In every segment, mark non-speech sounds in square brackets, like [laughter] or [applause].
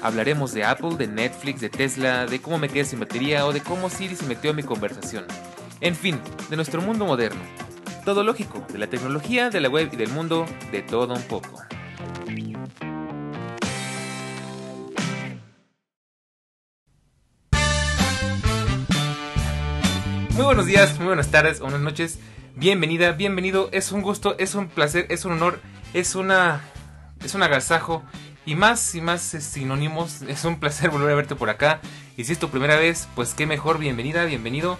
Hablaremos de Apple, de Netflix, de Tesla, de cómo me quedé sin batería o de cómo Siri se metió en mi conversación. En fin, de nuestro mundo moderno. Todo lógico, de la tecnología, de la web y del mundo, de todo un poco. Muy buenos días, muy buenas tardes, buenas noches. Bienvenida, bienvenido. Es un gusto, es un placer, es un honor, es una es un agasajo y más y más sinónimos. [laughs] Es un placer volver a verte por acá. Y si es tu primera vez, pues qué mejor, bienvenida, bienvenido.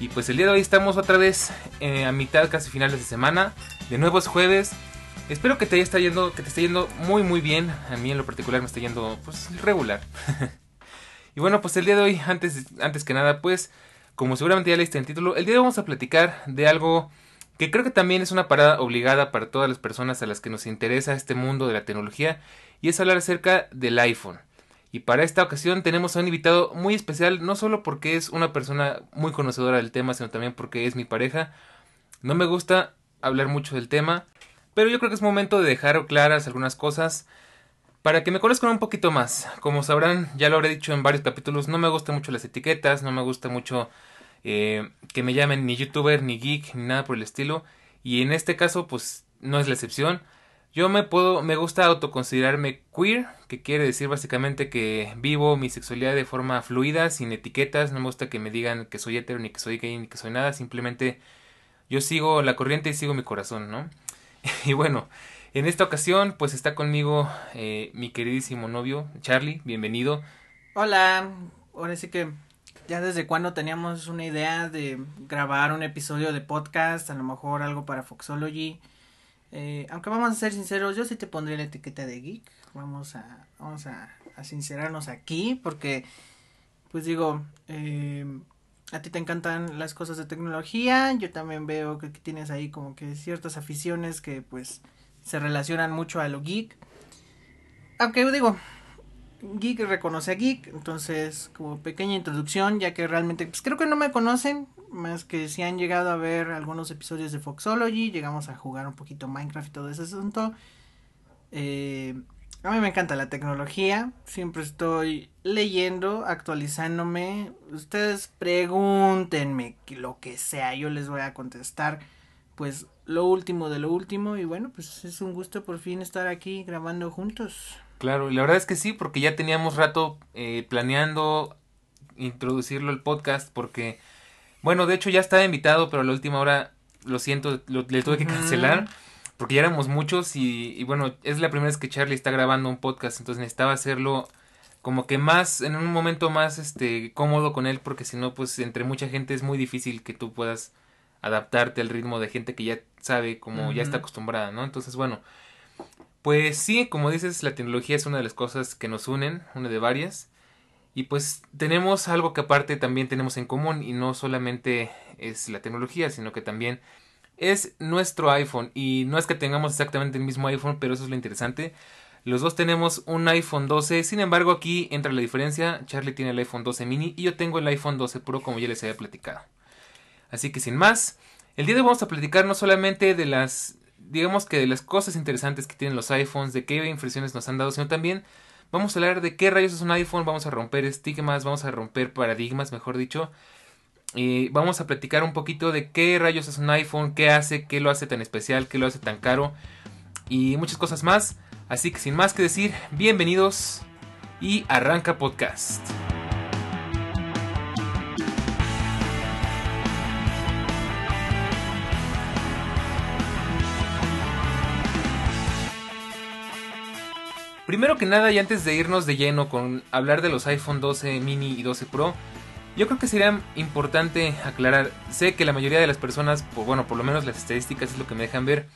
Y pues el día de hoy estamos otra vez eh, a mitad, casi finales de semana. De nuevo es jueves. Espero que te esté yendo, que te esté yendo muy muy bien. A mí en lo particular me está yendo pues regular. [laughs] y bueno, pues el día de hoy, antes, antes que nada, pues como seguramente ya leíste el título, el día de hoy vamos a platicar de algo que creo que también es una parada obligada para todas las personas a las que nos interesa este mundo de la tecnología y es hablar acerca del iPhone. Y para esta ocasión tenemos a un invitado muy especial, no solo porque es una persona muy conocedora del tema, sino también porque es mi pareja. No me gusta hablar mucho del tema, pero yo creo que es momento de dejar claras algunas cosas para que me conozcan un poquito más. Como sabrán, ya lo habré dicho en varios capítulos, no me gustan mucho las etiquetas, no me gusta mucho eh, que me llamen ni youtuber, ni geek, ni nada por el estilo. Y en este caso, pues no es la excepción. Yo me puedo, me gusta autoconsiderarme queer, que quiere decir básicamente que vivo mi sexualidad de forma fluida, sin etiquetas. No me gusta que me digan que soy hetero, ni que soy gay, ni que soy nada. Simplemente yo sigo la corriente y sigo mi corazón, ¿no? [laughs] y bueno, en esta ocasión, pues está conmigo eh, mi queridísimo novio, Charlie. Bienvenido. Hola, ahora sí que ya desde cuando teníamos una idea de grabar un episodio de podcast, a lo mejor algo para Foxology. Eh, aunque vamos a ser sinceros, yo sí te pondría la etiqueta de geek. Vamos a, vamos a, sincerarnos aquí, porque, pues digo, eh, a ti te encantan las cosas de tecnología. Yo también veo que tienes ahí como que ciertas aficiones que, pues, se relacionan mucho a lo geek. Aunque digo, Geek reconoce a Geek, entonces como pequeña introducción, ya que realmente pues creo que no me conocen, más que si han llegado a ver algunos episodios de Foxology, llegamos a jugar un poquito Minecraft y todo ese asunto. Eh, a mí me encanta la tecnología, siempre estoy leyendo, actualizándome. Ustedes pregúntenme lo que sea, yo les voy a contestar pues lo último de lo último y bueno, pues es un gusto por fin estar aquí grabando juntos. Claro, y la verdad es que sí, porque ya teníamos rato eh, planeando introducirlo al podcast, porque, bueno, de hecho ya estaba invitado, pero a la última hora, lo siento, lo, le tuve que cancelar, porque ya éramos muchos y, y, bueno, es la primera vez que Charlie está grabando un podcast, entonces necesitaba hacerlo como que más, en un momento más, este, cómodo con él, porque si no, pues entre mucha gente es muy difícil que tú puedas adaptarte al ritmo de gente que ya sabe, como ya está acostumbrada, ¿no? Entonces, bueno, pues sí, como dices, la tecnología es una de las cosas que nos unen, una de varias. Y pues tenemos algo que aparte también tenemos en común y no solamente es la tecnología, sino que también es nuestro iPhone. Y no es que tengamos exactamente el mismo iPhone, pero eso es lo interesante. Los dos tenemos un iPhone 12, sin embargo aquí entra la diferencia. Charlie tiene el iPhone 12 mini y yo tengo el iPhone 12 Pro como ya les había platicado. Así que sin más, el día de hoy vamos a platicar no solamente de las digamos que de las cosas interesantes que tienen los iPhones, de qué impresiones nos han dado, sino también vamos a hablar de qué rayos es un iPhone, vamos a romper estigmas, vamos a romper paradigmas, mejor dicho. Y vamos a platicar un poquito de qué rayos es un iPhone, qué hace, qué lo hace tan especial, qué lo hace tan caro y muchas cosas más. Así que sin más que decir, bienvenidos y arranca podcast. Primero que nada y antes de irnos de lleno con hablar de los iPhone 12 mini y 12 Pro, yo creo que sería importante aclarar, sé que la mayoría de las personas, bueno, por lo menos las estadísticas es lo que me dejan ver,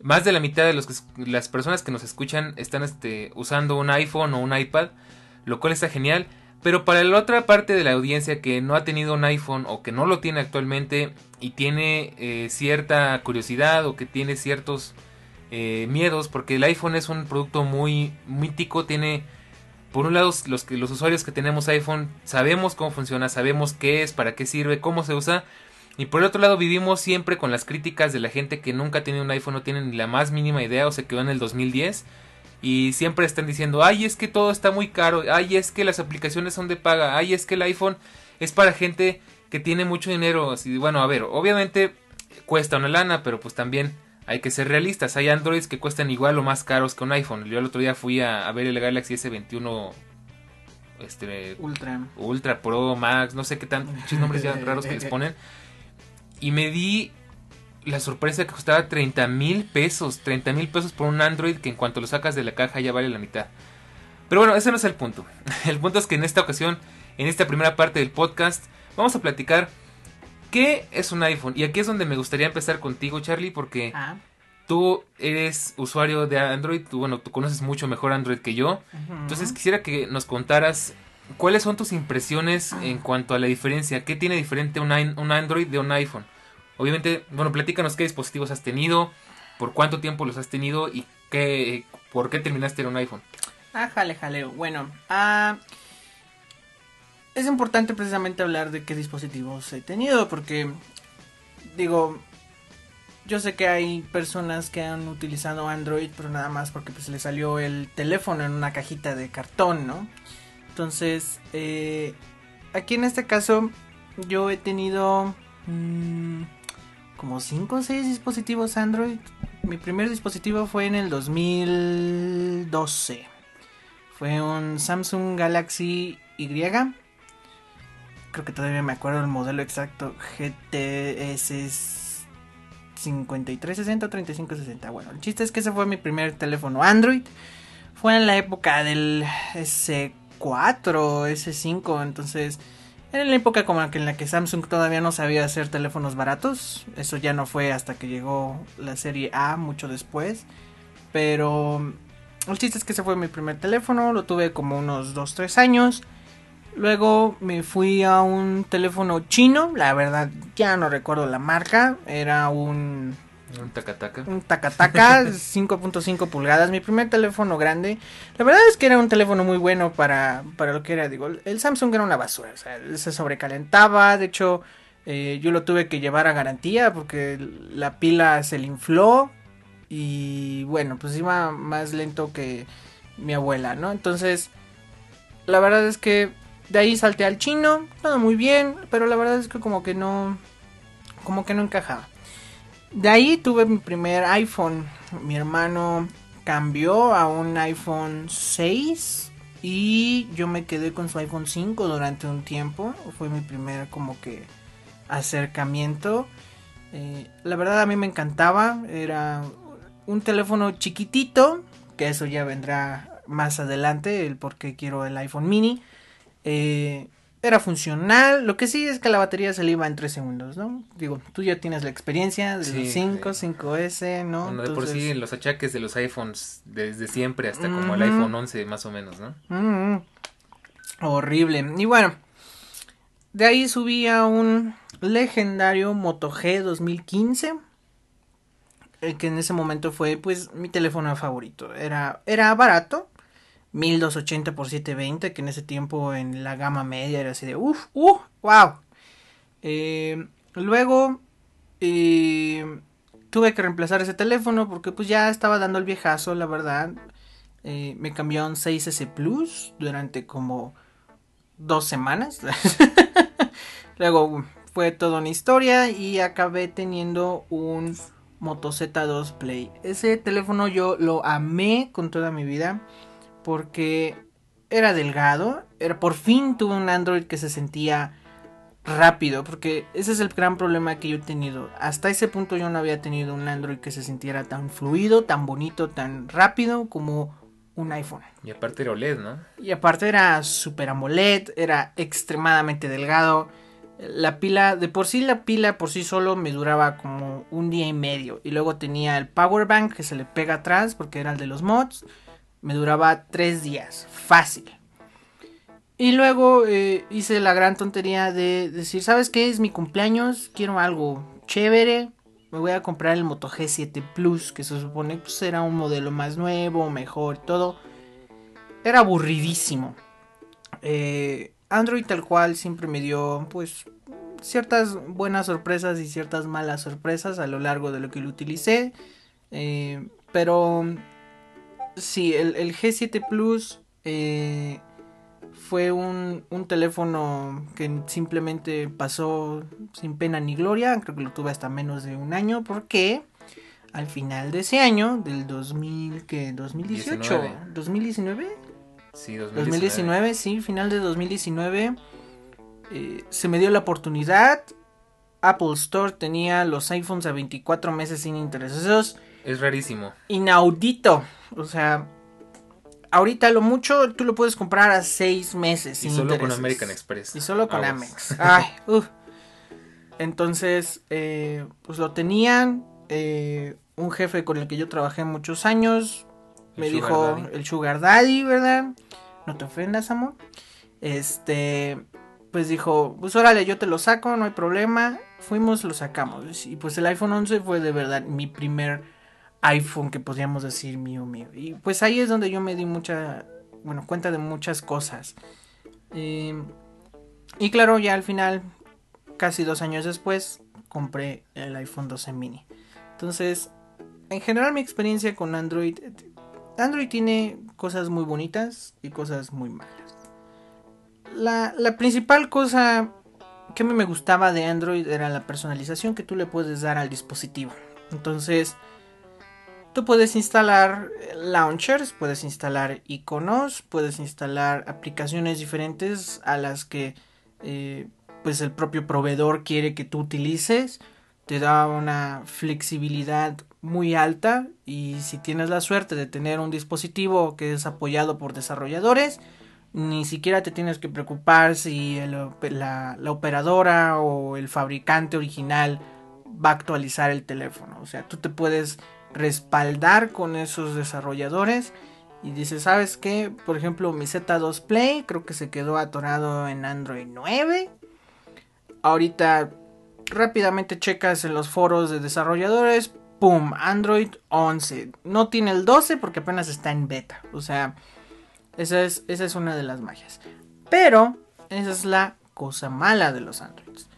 más de la mitad de los que, las personas que nos escuchan están este, usando un iPhone o un iPad, lo cual está genial, Pero para la otra parte de la audiencia que no ha tenido un iPhone o que no lo tiene actualmente y tiene eh, cierta curiosidad o que tiene ciertos eh, miedos, porque el iPhone es un producto muy mítico, tiene, por un lado, los, que, los usuarios que tenemos iPhone sabemos cómo funciona, sabemos qué es, para qué sirve, cómo se usa, y por el otro lado vivimos siempre con las críticas de la gente que nunca tenido un iPhone, no tienen ni la más mínima idea o se quedó en el 2010 y siempre están diciendo, ay, es que todo está muy caro, ay, es que las aplicaciones son de paga, ay, es que el iPhone es para gente que tiene mucho dinero. Así, bueno, a ver, obviamente cuesta una lana, pero pues también hay que ser realistas. Hay Androids que cuestan igual o más caros que un iPhone. Yo el otro día fui a, ver el Galaxy S21 este Ultra Ultra Pro Max, no sé qué tan muchos nombres ya [laughs] raros que les ponen. Y me di la sorpresa que costaba 30 mil pesos. 30 mil pesos por un Android que en cuanto lo sacas de la caja ya vale la mitad. Pero bueno, ese no es el punto. [laughs] El punto es que en esta ocasión, en esta primera parte del podcast, vamos a platicar qué es un iPhone. Y aquí es donde me gustaría empezar contigo, Charlie, porque ah. tú eres usuario de Android. Tú, bueno, tú conoces mucho mejor Android que yo. Entonces quisiera que nos contaras cuáles son tus impresiones ah. en cuanto a la diferencia. ¿Qué tiene diferente un, un Android de un iPhone? Obviamente, bueno, platícanos qué dispositivos has tenido, por cuánto tiempo los has tenido y qué, por qué terminaste en un iPhone. Ah, jale, jale. Bueno, ah, es importante precisamente hablar de qué dispositivos he tenido porque, digo, yo sé que hay personas que han utilizado Android, pero nada más porque pues le salió el teléfono en una cajita de cartón, ¿no? Entonces, eh, aquí en este caso, yo he tenido... Mmm, como 5 o 6 dispositivos Android. Mi primer dispositivo fue en el 2012. Fue un Samsung Galaxy Y. Creo que todavía me acuerdo el modelo exacto. GTS 5360 o 3560. Bueno, el chiste es que ese fue mi primer teléfono Android. Fue en la época del S4, S5. Entonces era la época como en la que Samsung todavía no sabía hacer teléfonos baratos. Eso ya no fue hasta que llegó la serie A mucho después. Pero el chiste es que ese fue mi primer teléfono. Lo tuve como unos 2-3 años. Luego me fui a un teléfono chino. La verdad ya no recuerdo la marca. Era un un tacataca. Un tacataca [laughs] 5.5 pulgadas. Mi primer teléfono grande. La verdad es que era un teléfono muy bueno para, para lo que era. Digo, el Samsung era una basura. O sea, se sobrecalentaba. De hecho, eh, yo lo tuve que llevar a garantía porque la pila se le infló. Y bueno, pues iba más lento que mi abuela, ¿no? Entonces, la verdad es que de ahí salté al chino. Todo muy bien. Pero la verdad es que como que no. Como que no encajaba. De ahí tuve mi primer iPhone. Mi hermano cambió a un iPhone 6 y yo me quedé con su iPhone 5 durante un tiempo. Fue mi primer como que acercamiento. Eh, la verdad a mí me encantaba. Era un teléfono chiquitito, que eso ya vendrá más adelante, el por qué quiero el iPhone mini. Eh, era funcional. Lo que sí es que la batería se le iba en 3 segundos, ¿no? Digo, tú ya tienes la experiencia de los 5, 5S, ¿no? Bueno, de por sí, los achaques de los iPhones desde siempre hasta como el iPhone 11 más o menos, ¿no? Horrible. Y bueno, de ahí subí a un legendario Moto G 2015. El que en ese momento fue pues mi teléfono favorito. Era, era barato 1280 por 720, que en ese tiempo en la gama media era así de uff, uh, wow. Eh, luego eh, tuve que reemplazar ese teléfono porque pues ya estaba dando el viejazo, la verdad. Eh, me cambió un 6S Plus durante como dos semanas. [laughs] luego fue toda una historia y acabé teniendo un Moto Z2 Play. Ese teléfono yo lo amé con toda mi vida porque era delgado, era por fin tuve un Android que se sentía rápido, porque ese es el gran problema que yo he tenido. Hasta ese punto yo no había tenido un Android que se sintiera tan fluido, tan bonito, tan rápido como un iPhone. Y aparte era OLED, ¿no? Y aparte era super AMOLED, era extremadamente delgado. La pila, de por sí la pila por sí solo me duraba como un día y medio. Y luego tenía el power bank que se le pega atrás porque era el de los mods me duraba tres días, fácil. Y luego eh, hice la gran tontería de decir, ¿sabes qué? Es mi cumpleaños, quiero algo chévere. Me voy a comprar el Moto G7 Plus, que se supone pues, era un modelo más nuevo, mejor todo. Era aburridísimo. Eh, Android tal cual siempre me dio pues ciertas buenas sorpresas y ciertas malas sorpresas a lo largo de lo que lo utilicé. Eh, pero sí, el, G7 Plus eh, fue un, un, teléfono que simplemente pasó sin pena ni gloria. Creo que lo tuve hasta menos de un año porque al final de ese año, del 2000, ¿qué? 2018, 2019. Sí, 2019. 2019, sí, final de 2019. Eh, se me dio la oportunidad. Apple Store tenía los iPhones a 24 meses sin intereses. Es rarísimo. Inaudito. O sea, ahorita lo mucho tú lo puedes comprar a 6 meses. Y solo con American Express. Y solo con Amex. Ay, [laughs] Entonces, eh, pues lo tenían. Eh, un jefe con el que yo trabajé muchos años. me dijo el Sugar Daddy, ¿verdad? No te ofendas, amor. Este pues dijo, pues órale, yo te lo saco, no hay problema. Fuimos, lo sacamos. Y pues el iPhone 11 fue de verdad mi primer iPhone que podríamos decir mío, mío. Y pues ahí es donde yo me di mucha, bueno, cuenta de muchas cosas. Eh, y claro, ya al final, casi dos años después, compré el iPhone 12 mini. Entonces, en general mi experiencia con Android, Android tiene cosas muy bonitas y cosas muy malas la, principal cosa que a mí me gustaba de Android era la personalización que tú le puedes dar al dispositivo. Entonces, tú puedes instalar launchers, puedes instalar iconos, puedes instalar aplicaciones diferentes a las que eh, pues el propio proveedor quiere que tú utilices. Te da una flexibilidad muy alta y si tienes la suerte de tener un dispositivo que es apoyado por desarrolladores, ni siquiera te tienes que preocupar si la, operadora o el fabricante original va a actualizar el teléfono. O sea, tú te puedes respaldar con esos desarrolladores y dices, ¿sabes qué? Por ejemplo, mi Z2 Play creo que se quedó atorado en Android 9. Ahorita rápidamente checas en los foros de desarrolladores, ¡pum! Android 11. No tiene el 12 porque apenas está en beta. O sea, esa es, esa es una de las magias. Pero esa es la cosa mala de los Androids.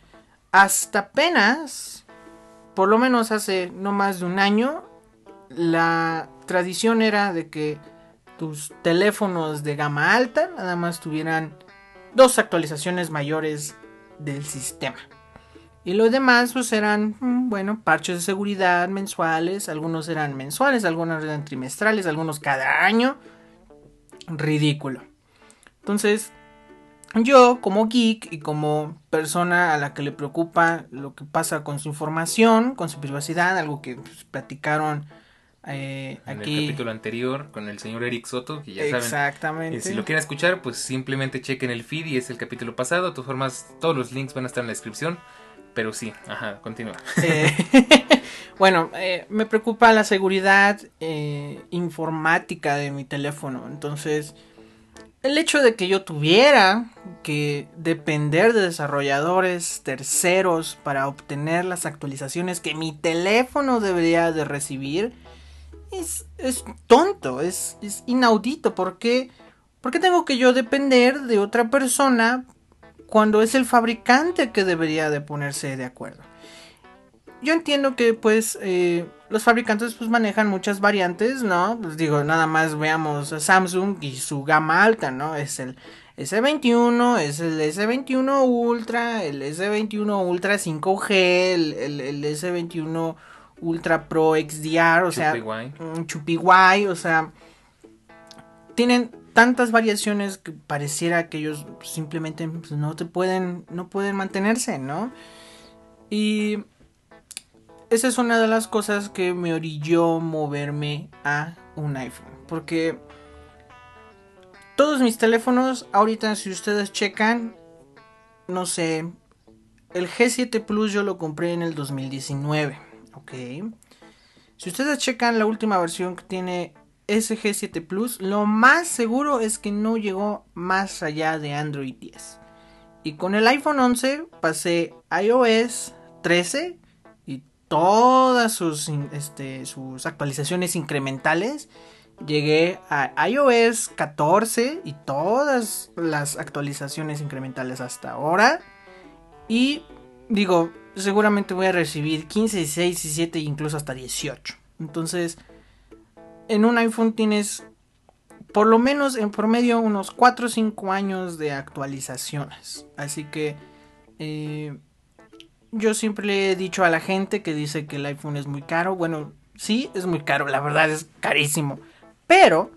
Hasta apenas, por lo menos hace no más de un año, la tradición era de que tus teléfonos de gama alta nada más tuvieran dos actualizaciones mayores del sistema. Y lo demás pues eran, mm, bueno, parches de seguridad mensuales, algunos eran mensuales, algunos eran trimestrales, algunos cada año ridículo. Entonces, yo como geek y como persona a la que le preocupa lo que pasa con su información, con su privacidad, algo que pues, platicaron eh, en el capítulo anterior con el señor Eric Soto, que ya saben. Exactamente. Eh, si lo quieren escuchar, pues simplemente chequen el feed y es el capítulo pasado. De todas formas, todos los links van a estar en la descripción. Pero sí, ajá, continúa. Eh, [laughs] bueno, eh, me preocupa la seguridad informática de mi teléfono. Entonces, el hecho de que yo tuviera que depender de desarrolladores terceros para obtener las actualizaciones que mi teléfono debería de recibir es, es tonto, es, es inaudito. ¿Por qué? ¿Por qué tengo que yo depender de otra persona cuando es el fabricante que debería de ponerse de acuerdo. Yo entiendo que pues eh, los fabricantes pues manejan muchas variantes, ¿no? Pues digo, nada más veamos a Samsung y su gama alta, ¿no? Es el S21, es el S21 Ultra, el S21 Ultra 5G, el, el, S21 Ultra Pro XDR, o sea, Chupi o sea, tienen tantas variaciones que pareciera que ellos simplemente pues, no te pueden no pueden mantenerse, ¿no? Y esa es una de las cosas que me orilló moverme a un iPhone, porque todos mis teléfonos ahorita si ustedes checan no sé, el G7 Plus yo lo compré en el 2019, ¿ok? Si ustedes checan la última versión que tiene SG7 Plus, lo más seguro es que no llegó más allá de Android 10. Y con el iPhone 11 pasé iOS 13 y todas sus, este, sus actualizaciones incrementales. Llegué a iOS 14 y todas las actualizaciones incrementales hasta ahora. Y digo, seguramente voy a recibir 15, 16, 17 e incluso hasta 18. Entonces, en un iPhone tienes por lo menos en promedio unos 4 o 5 años de actualizaciones. Así que eh, yo siempre le he dicho a la gente que dice que el iPhone es muy caro. Bueno, sí, es muy caro, la verdad es carísimo. Pero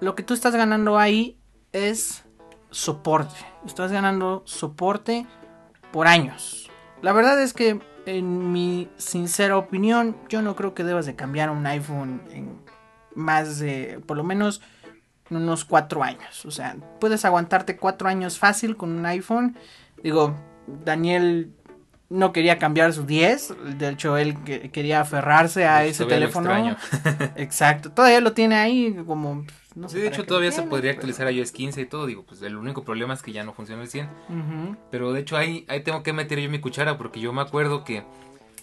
lo que tú estás ganando ahí es soporte. Estás ganando soporte por años. La verdad es que en mi sincera opinión, yo no creo que debas de cambiar un iPhone en más de, por lo menos, unos cuatro años. O sea, puedes aguantarte cuatro años fácil con un iPhone. Digo, Daniel no quería cambiar su 10. De hecho, él quería aferrarse a ese teléfono. Exacto. Todavía lo tiene ahí como... No sí, de hecho todavía se podría actualizar a iOS 15 y todo. Digo, pues el único problema es que ya no funciona el 100. Pero de hecho ahí, ahí tengo que meter yo mi cuchara porque yo me acuerdo que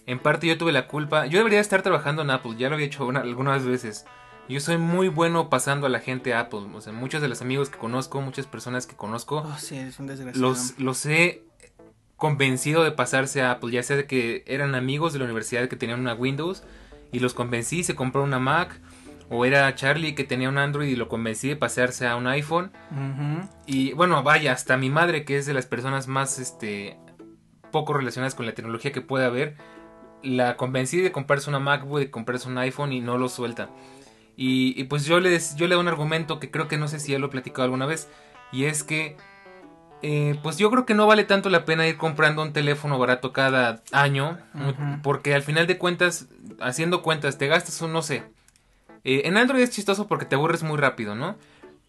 en parte yo tuve la culpa. Yo debería estar trabajando en Apple. Ya lo había hecho algunas veces. Yo soy muy bueno pasando a la gente a Apple. O sea, muchos de los amigos que conozco, muchas personas que conozco, oh, sí, es un los, los he convencido de pasarse a Apple. Ya sea de que eran amigos de la universidad que tenían una Windows y los convencí, se compró una Mac. O era Charlie que tenía un Android y lo convencí de pasarse a un iPhone. Y bueno, vaya, hasta mi madre, que es de las personas más este, poco relacionadas con la tecnología que puede haber, la convencí de comprarse una MacBook, de comprarse un iPhone y no lo suelta. Y, pues yo, les, yo le doy un argumento que creo que no sé si ya lo he platicado alguna vez. Y es que, eh, pues yo creo que no vale tanto la pena ir comprando un teléfono barato cada año. Porque al final de cuentas, haciendo cuentas, te gastas un, no sé. Eh, en Android es chistoso porque te aburres muy rápido, ¿no?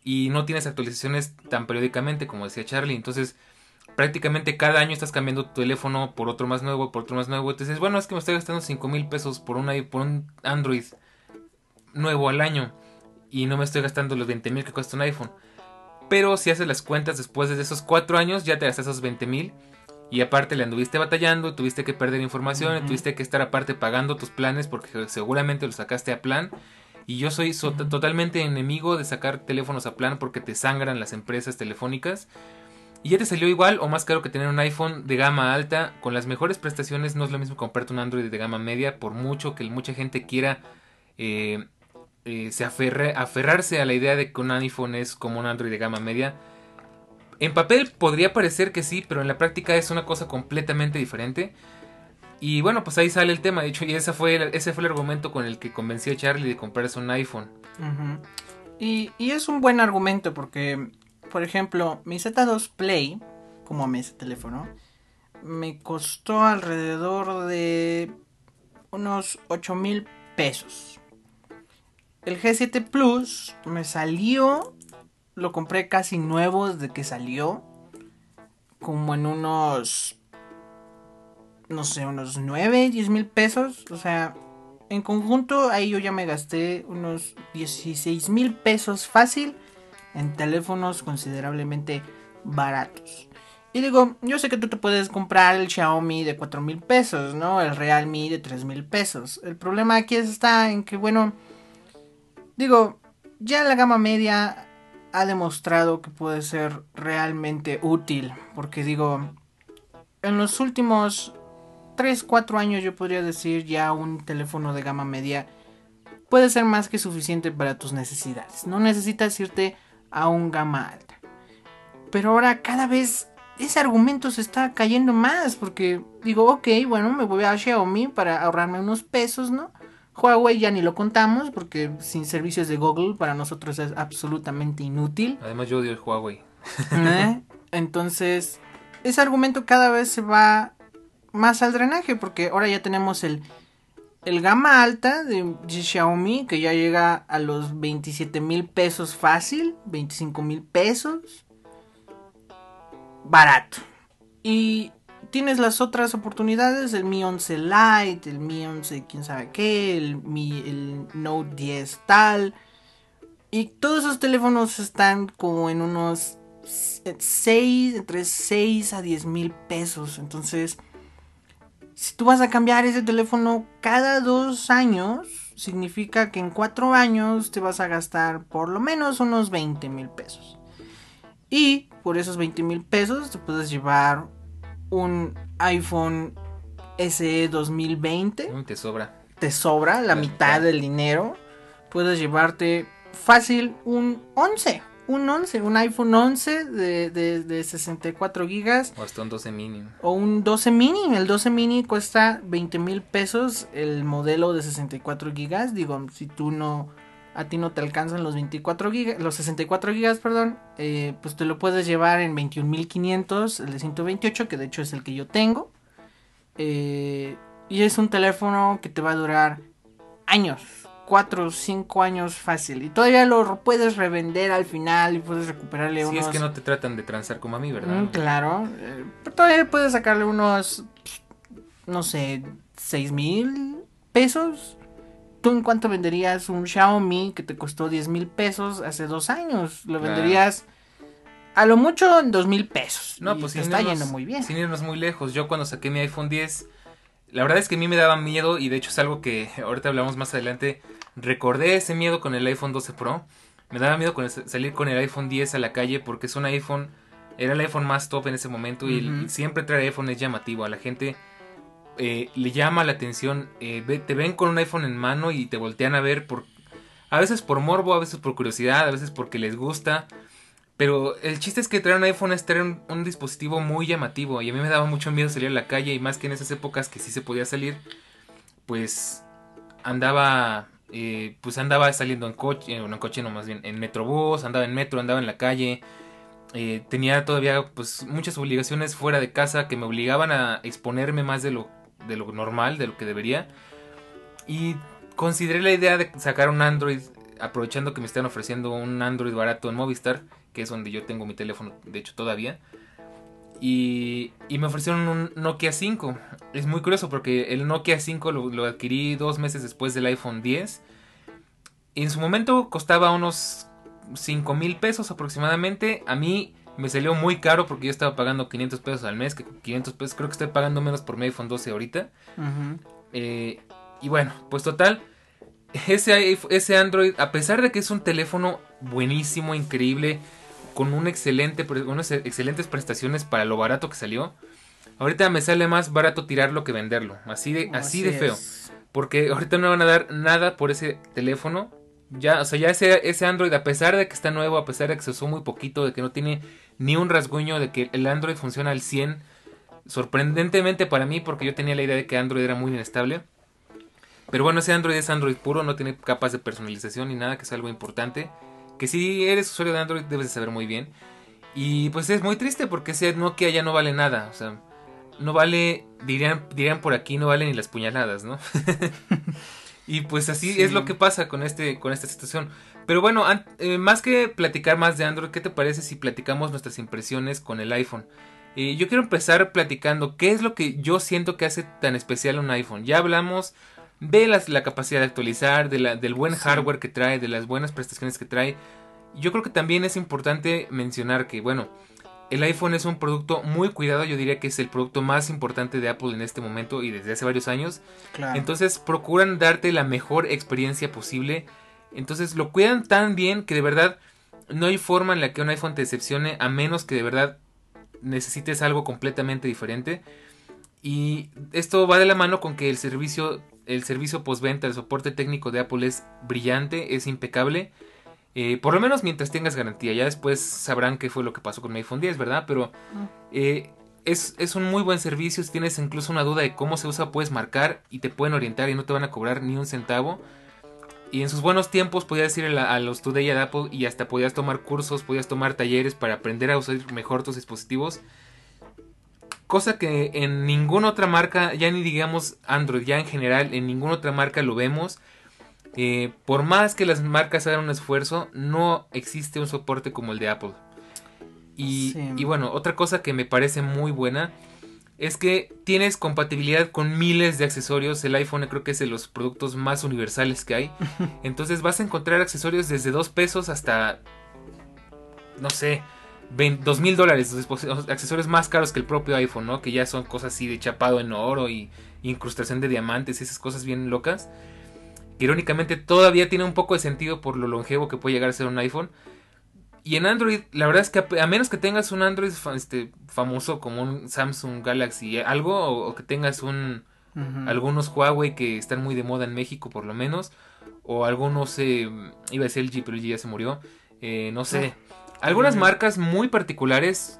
Y no tienes actualizaciones tan periódicamente como decía Charlie. Entonces, prácticamente cada año estás cambiando tu teléfono por otro más nuevo, por otro más nuevo. Entonces, bueno, es que me estoy gastando 5 mil pesos por, una, por un Android nuevo al año y no me estoy gastando los 20 mil que cuesta un iPhone. Pero si haces las cuentas después de esos 4 años, ya te gastas esos 20 mil. Y aparte le anduviste batallando, tuviste que perder información, tuviste que estar aparte pagando tus planes porque seguramente los sacaste a plan. Y yo soy totalmente enemigo de sacar teléfonos a plan porque te sangran las empresas telefónicas. Y ya te salió igual o más caro que tener un iPhone de gama alta con las mejores prestaciones. No es lo mismo comprarte un Android de gama media, por mucho que mucha gente quiera eh, eh, se aferre, aferrarse a la idea de que un iPhone es como un Android de gama media. En papel podría parecer que sí, pero en la práctica es una cosa completamente diferente. Y bueno, pues ahí sale el tema. De hecho, y ese fue, ese fue el argumento con el que convencí a Charlie de comprarse un iPhone. y, y, es un buen argumento porque, por ejemplo, mi Z2 Play, como me ese teléfono, me costó alrededor de unos 8 mil pesos. El G7 Plus me salió, lo compré casi nuevo desde que salió, como en unos, no sé, unos 9, 10 mil pesos. O sea, en conjunto ahí yo ya me gasté unos 16 mil pesos fácil en teléfonos considerablemente baratos. Y digo, yo sé que tú te puedes comprar el Xiaomi de 4 mil pesos, ¿no? El Realme de 3 mil pesos. El problema aquí está en que, bueno, Digo, ya la gama media ha demostrado que puede ser realmente útil. Porque digo, en los últimos 3, 4 años yo podría decir ya un teléfono de gama media puede ser más que suficiente para tus necesidades. No necesitas irte a un gama alta. Pero ahora cada vez ese argumento se está cayendo más porque digo, ok, bueno, me voy a Xiaomi para ahorrarme unos pesos, ¿no? Huawei ya ni lo contamos porque sin servicios de Google para nosotros es absolutamente inútil. Además yo odio el Huawei. ¿Eh? [laughs] Entonces, ese argumento cada vez se va más al drenaje porque ahora ya tenemos el, el gama alta de Xiaomi que ya llega a los 27 mil pesos fácil, 25 mil pesos. Barato. Y tienes las otras oportunidades, el Mi 11 Lite, el Mi 11 quién sabe qué, el, Mi, el Note 10 tal. Y todos esos teléfonos están como en unos 6, entre 6 a 10 mil pesos. Entonces, si tú vas a cambiar ese teléfono cada dos años, significa que en cuatro años te vas a gastar por lo menos unos 20 mil pesos. Y por esos 20 mil pesos te puedes llevar un iPhone SE 2020. te sobra. Te sobra la mitad del dinero. Puedes llevarte fácil un 11. Un 11, un iPhone 11 de, de, 64 gigas. O hasta un 12 mini. O un 12 mini. El 12 mini cuesta 20 mil pesos el modelo de 64 gigas. Digo, si tú no, a ti no te alcanzan los 24 gigas, los 64 gigas, perdón, eh, pues te lo puedes llevar en 21.500, el de 128, que de hecho es el que yo tengo. Eh, y es un teléfono que te va a durar años, 4 o 5 años fácil. Y todavía lo puedes revender al final y puedes recuperarle unos... Si es que no te tratan de transar como a mí, ¿verdad? Mm, claro. Eh, pero todavía puedes sacarle unos, no sé, 6 mil pesos. ¿Tú en cuánto venderías un Xiaomi que te costó 10 mil pesos hace dos años? Lo venderías... A lo mucho en dos mil pesos. No, pues está yendo muy bien. Sin irnos muy lejos. Yo cuando saqué mi iPhone 10, la verdad es que a mí me daba miedo y de hecho es algo que [laughs] ahorita hablamos más adelante. Recordé ese miedo con el iPhone 12 Pro. Me daba miedo con salir con el iPhone 10 a la calle porque es un iPhone, era el iPhone más top en ese momento y siempre traer iPhone es llamativo. A la gente eh, le llama la atención, eh, te ven con un iPhone en mano y te voltean a ver por... A veces por morbo, a veces por curiosidad, a veces porque les gusta. Pero el chiste es que traer un iPhone es traer un, dispositivo muy llamativo. Y a mí me daba mucho miedo salir a la calle. Y más que en esas épocas que sí se podía salir. Pues andaba. Eh, pues andaba saliendo en coche. Bueno, en coche no más bien. En metrobús, andaba en metro, andaba en la calle. Eh, tenía todavía pues muchas obligaciones fuera de casa que me obligaban a exponerme más de lo, de lo normal, de lo que debería. Y consideré la idea de sacar un Android aprovechando que me están ofreciendo un Android barato en Movistar que es donde yo tengo mi teléfono, de hecho todavía. Y, y me ofrecieron un Nokia 5. Es muy curioso porque el Nokia 5 lo, adquirí dos meses después del iPhone 10. en su momento costaba unos 5 mil pesos aproximadamente. A mí me salió muy caro porque yo estaba pagando 500 pesos al mes. Que 500 pesos creo que estoy pagando menos por mi iPhone 12 ahorita. Eh, y bueno, pues total. Ese, ese Android, a pesar de que es un teléfono buenísimo, increíble, con un excelente, unas excelentes prestaciones para lo barato que salió. Ahorita me sale más barato tirarlo que venderlo. Así de, así, de feo. Porque ahorita no van a dar nada por ese teléfono. Ya, o sea, ya ese, ese Android, a pesar de que está nuevo, a pesar de que se usó muy poquito, de que no tiene ni un rasguño, de que el Android funciona al 100. Sorprendentemente para mí, porque yo tenía la idea de que Android era muy inestable. Pero bueno, ese Android es Android puro, no tiene capas de personalización ni nada, que es algo importante que si eres usuario de Android debes de saber muy bien. Y pues es muy triste porque ese Nokia ya no vale nada. O sea, no vale, dirían, dirían por aquí, no vale ni las puñaladas, ¿no? [laughs] y pues así es lo que pasa con, este, con esta situación. Pero bueno, eh, más que platicar más de Android, ¿qué te parece si platicamos nuestras impresiones con el iPhone? Eh, yo quiero empezar platicando qué es lo que yo siento que hace tan especial un iPhone. Ya hablamos ve la capacidad de actualizar, de la, del buen hardware que trae, de las buenas prestaciones que trae. Yo creo que también es importante mencionar que, bueno, el iPhone es un producto muy cuidado, yo diría que es el producto más importante de Apple en este momento y desde hace varios años. Entonces procuran darte la mejor experiencia posible. Entonces lo cuidan tan bien que de verdad no hay forma en la que un iPhone te decepcione a menos que de verdad necesites algo completamente diferente. Y esto va de la mano con que el servicio el servicio postventa, el soporte técnico de Apple es brillante, es impecable. Eh, por lo menos mientras tengas garantía. Ya después sabrán qué fue lo que pasó con mi iPhone 10, ¿verdad? Pero eh, es, un muy buen servicio. Si tienes incluso una duda de cómo se usa, puedes marcar y te pueden orientar y no te van a cobrar ni un centavo. Y en sus buenos tiempos podías ir a, a los Today de Apple y hasta podías tomar cursos, podías tomar talleres para aprender a usar mejor tus dispositivos. Cosa que en ninguna otra marca, ya ni digamos Android, ya en general, en ninguna otra marca lo vemos. Eh, por más que las marcas hagan un esfuerzo, no existe un soporte como el de Apple. Y, y, bueno, otra cosa que me parece muy buena es que tienes compatibilidad con miles de accesorios. El iPhone creo que es de los productos más universales que hay. [laughs] Entonces vas a encontrar accesorios desde 2 pesos hasta, no sé, 2 mil dólares. Accesorios más caros que el propio iPhone, ¿no? Que ya son cosas así de chapado en oro y incrustación de diamantes, esas cosas bien locas. irónicamente todavía tiene un poco de sentido por lo longevo que puede llegar a ser un iPhone. Y en Android, la verdad es que a, menos que tengas un Android este, famoso como un Samsung Galaxy, algo, o, que tengas un algunos Huawei que están muy de moda en México por lo menos, o algunos, eh, iba a decir LG, pero LG ya se murió, eh, no sé. Algunas marcas muy particulares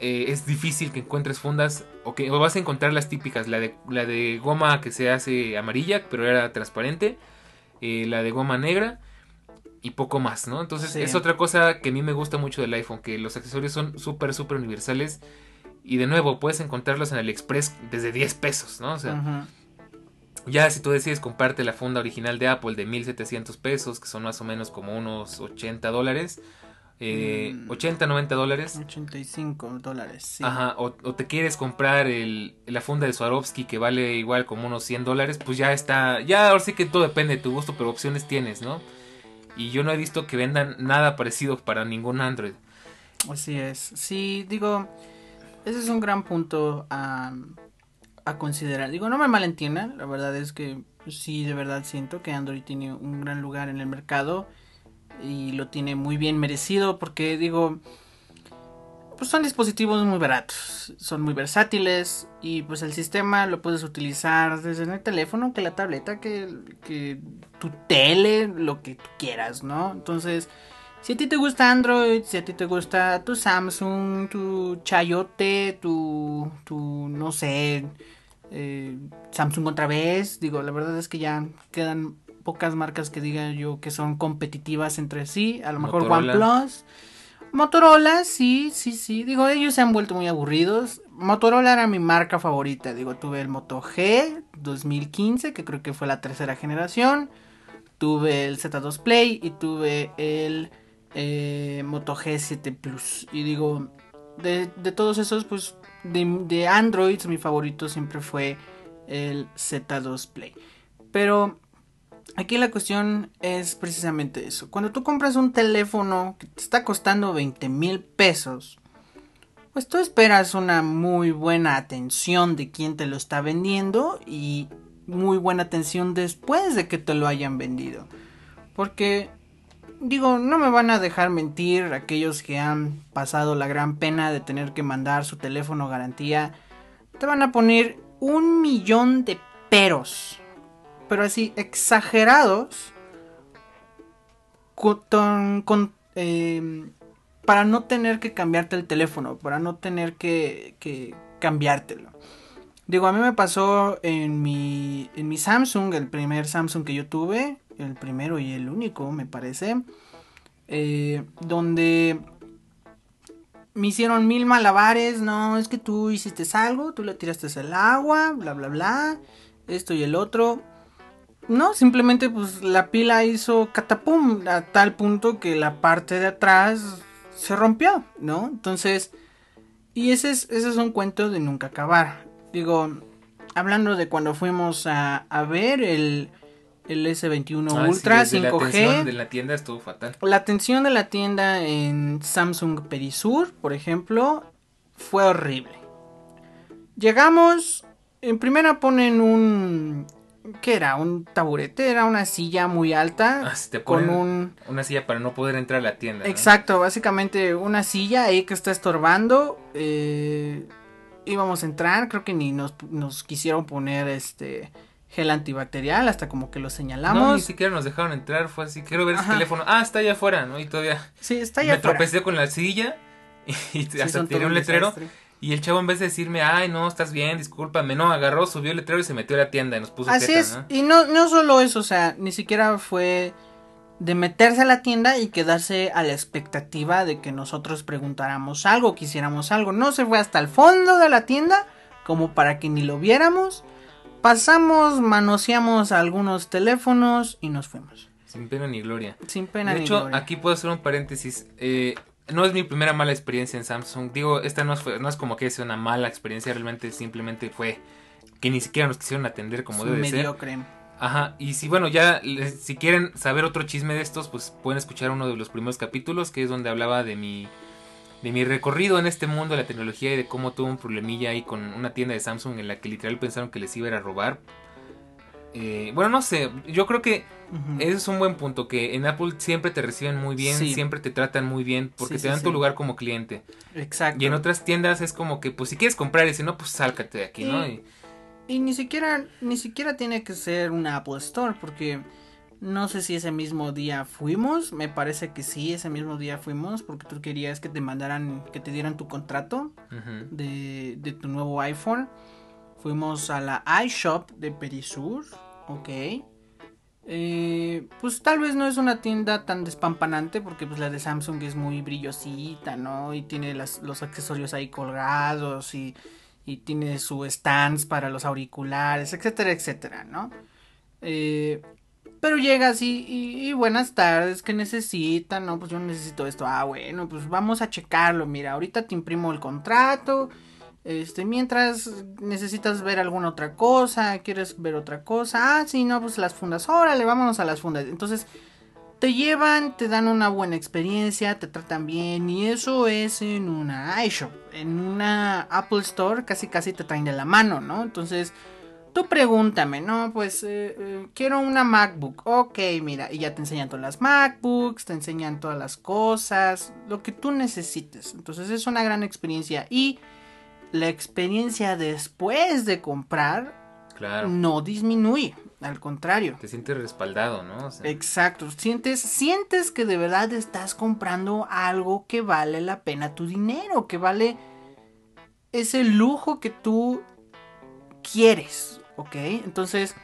eh, es difícil que encuentres fundas o que vas a encontrar las típicas, la de, la de goma que se hace amarilla, pero era transparente, la de goma negra y poco más, ¿no? Entonces es otra cosa que a mí me gusta mucho del iPhone, que los accesorios son súper, súper universales. Y de nuevo, puedes encontrarlos en AliExpress desde 10 pesos, ¿no? O sea, ya si tú decides comprarte la funda original de Apple de 1700 pesos, que son más o menos como unos 80 dólares, eh, 80, 90 dólares. 85 dólares, sí. Ajá, o, te quieres comprar el, la funda de Swarovski que vale igual como unos 100 dólares, pues ya está, ya ahora sí que todo depende de tu gusto, pero opciones tienes, ¿no? Y yo no he visto que vendan nada parecido para ningún Android. Así es. Sí, digo, ese es un gran punto a, a considerar. Digo, no me malentiendan, la verdad es que sí, de verdad siento que Android tiene un gran lugar en el mercado y lo tiene muy bien merecido porque digo, pues son dispositivos muy baratos, son muy versátiles y pues el sistema lo puedes utilizar desde el teléfono, que la tableta, que, que tu tele, lo que tú quieras, ¿no? Entonces, si a ti te gusta Android, si a ti te gusta tu Samsung, tu Chayote, tu, tu no sé, eh, Samsung otra vez, digo, la verdad es que ya quedan pocas marcas que digan yo que son competitivas entre sí, a lo mejor OnePlus. Motorola, sí, sí, sí. Digo, ellos se han vuelto muy aburridos. Motorola era mi marca favorita. Digo, tuve el Moto G 2015, que creo que fue la tercera generación. Tuve el Z2 Play y tuve el eh, Moto G7 Plus. Y digo, de, todos esos, pues de, de Android, mi favorito siempre fue el Z2 Play. Pero Aquí la cuestión es precisamente eso. Cuando tú compras un teléfono que te está costando 20 mil pesos, pues tú esperas una muy buena atención de quien te lo está vendiendo y muy buena atención después de que te lo hayan vendido. Porque, digo, no me van a dejar mentir aquellos que han pasado la gran pena de tener que mandar su teléfono garantía. Te van a poner un millón de peros pero así exagerados em, para no tener que cambiarte el teléfono, para no tener que, que, cambiártelo. Digo, a mí me pasó en mi, en mi Samsung, el primer Samsung que yo tuve, el primero y el único, me parece, eh, donde me hicieron mil malabares, no, es que tú hiciste algo, tú le tiraste el agua, bla, bla, bla, esto y el otro. No, simplemente pues la pila hizo catapum a tal punto que la parte de atrás se rompió, ¿no? Entonces, y ese es, ese es un cuento de nunca acabar. Digo, hablando de cuando fuimos a, a ver el, el S21 ah, Ultra 5G. La atención de la tienda estuvo fatal. La atención de la tienda en Samsung Perisur, por ejemplo, fue horrible. Llegamos, en primera ponen un, ¿Qué era? ¿Un taburete? Era una silla muy alta. Ah, te con un... Una silla para no poder entrar a la tienda. Exacto, básicamente una silla ahí que está estorbando. Eh, íbamos a entrar, creo que ni nos, quisieron poner este gel antibacterial, hasta como que lo señalamos. No, ni siquiera nos dejaron entrar, fue así, quiero ver ese teléfono. Ah, está allá afuera, ¿no? Y todavía... Sí, está allá Me tropecé con la silla [laughs] y, hasta tiré un letrero. Y el chavo en vez de decirme, ay, no, estás bien, discúlpame, no, agarró, subió el letrero y se metió a la tienda y nos puso Así es, y no, no solo eso, o sea, ni siquiera fue de meterse a la tienda y quedarse a la expectativa de que nosotros preguntáramos algo, quisiéramos algo. No se fue hasta el fondo de la tienda como para que ni lo viéramos. Pasamos, manoseamos algunos teléfonos y nos fuimos. Sin pena ni gloria. Sin pena de hecho, aquí puedo hacer un paréntesis. Eh, no es mi primera mala experiencia en Samsung. Digo, esta no es, no es como que sea una mala experiencia, realmente simplemente fue que ni siquiera nos quisieron atender como debe mediocre. ser. Ajá, y si bueno, ya si quieren saber otro chisme de estos, pues pueden escuchar uno de los primeros capítulos, que es donde hablaba de mi de mi recorrido en este mundo de la tecnología y de cómo tuve un problemilla ahí con una tienda de Samsung en la que literal pensaron que les iba a, ir a robar. Eh, bueno, no sé, yo creo que ese es un buen punto, que en Apple siempre te reciben muy bien, siempre te tratan muy bien, porque te dan tu lugar como cliente. Exacto. Y en otras tiendas es como que, pues si quieres comprar y si no, pues sálcate de aquí, ¿no? Y, y ni siquiera, ni siquiera tiene que ser una Apple Store, porque no sé si ese mismo día fuimos, me parece que sí, ese mismo día fuimos, porque tú querías que te mandaran, que te dieran tu contrato de, de tu nuevo iPhone. Fuimos a la iShop de Perisur, ok. Eh, pues tal vez no es una tienda tan despampanante porque pues la de Samsung es muy brillosita, ¿no? Y tiene los accesorios ahí colgados y, y tiene su stands para los auriculares, etcétera, etcétera, ¿no? Eh, pero llegas y, y, buenas tardes, ¿qué necesitan? No, pues yo necesito esto. Ah, bueno, pues vamos a checarlo. Mira, ahorita te imprimo el contrato este, mientras necesitas ver alguna otra cosa, quieres ver otra cosa, ah, sí, no, pues las fundas, órale, vámonos a las fundas. Entonces, te llevan, te dan una buena experiencia, te tratan bien, y eso es en una iShop. En una Apple Store casi casi te traen de la mano, ¿no? Entonces, tú pregúntame, ¿no? Pues eh, eh, quiero una MacBook. Ok, mira, y ya te enseñan todas las MacBooks, te enseñan todas las cosas, lo que tú necesites. Entonces es una gran experiencia. Y la experiencia después de comprar no disminuye, al contrario. Te sientes respaldado, ¿no? Exacto, sientes, sientes que de verdad estás comprando algo que vale la pena tu dinero, que vale ese lujo que tú quieres, ¿ok? Entonces,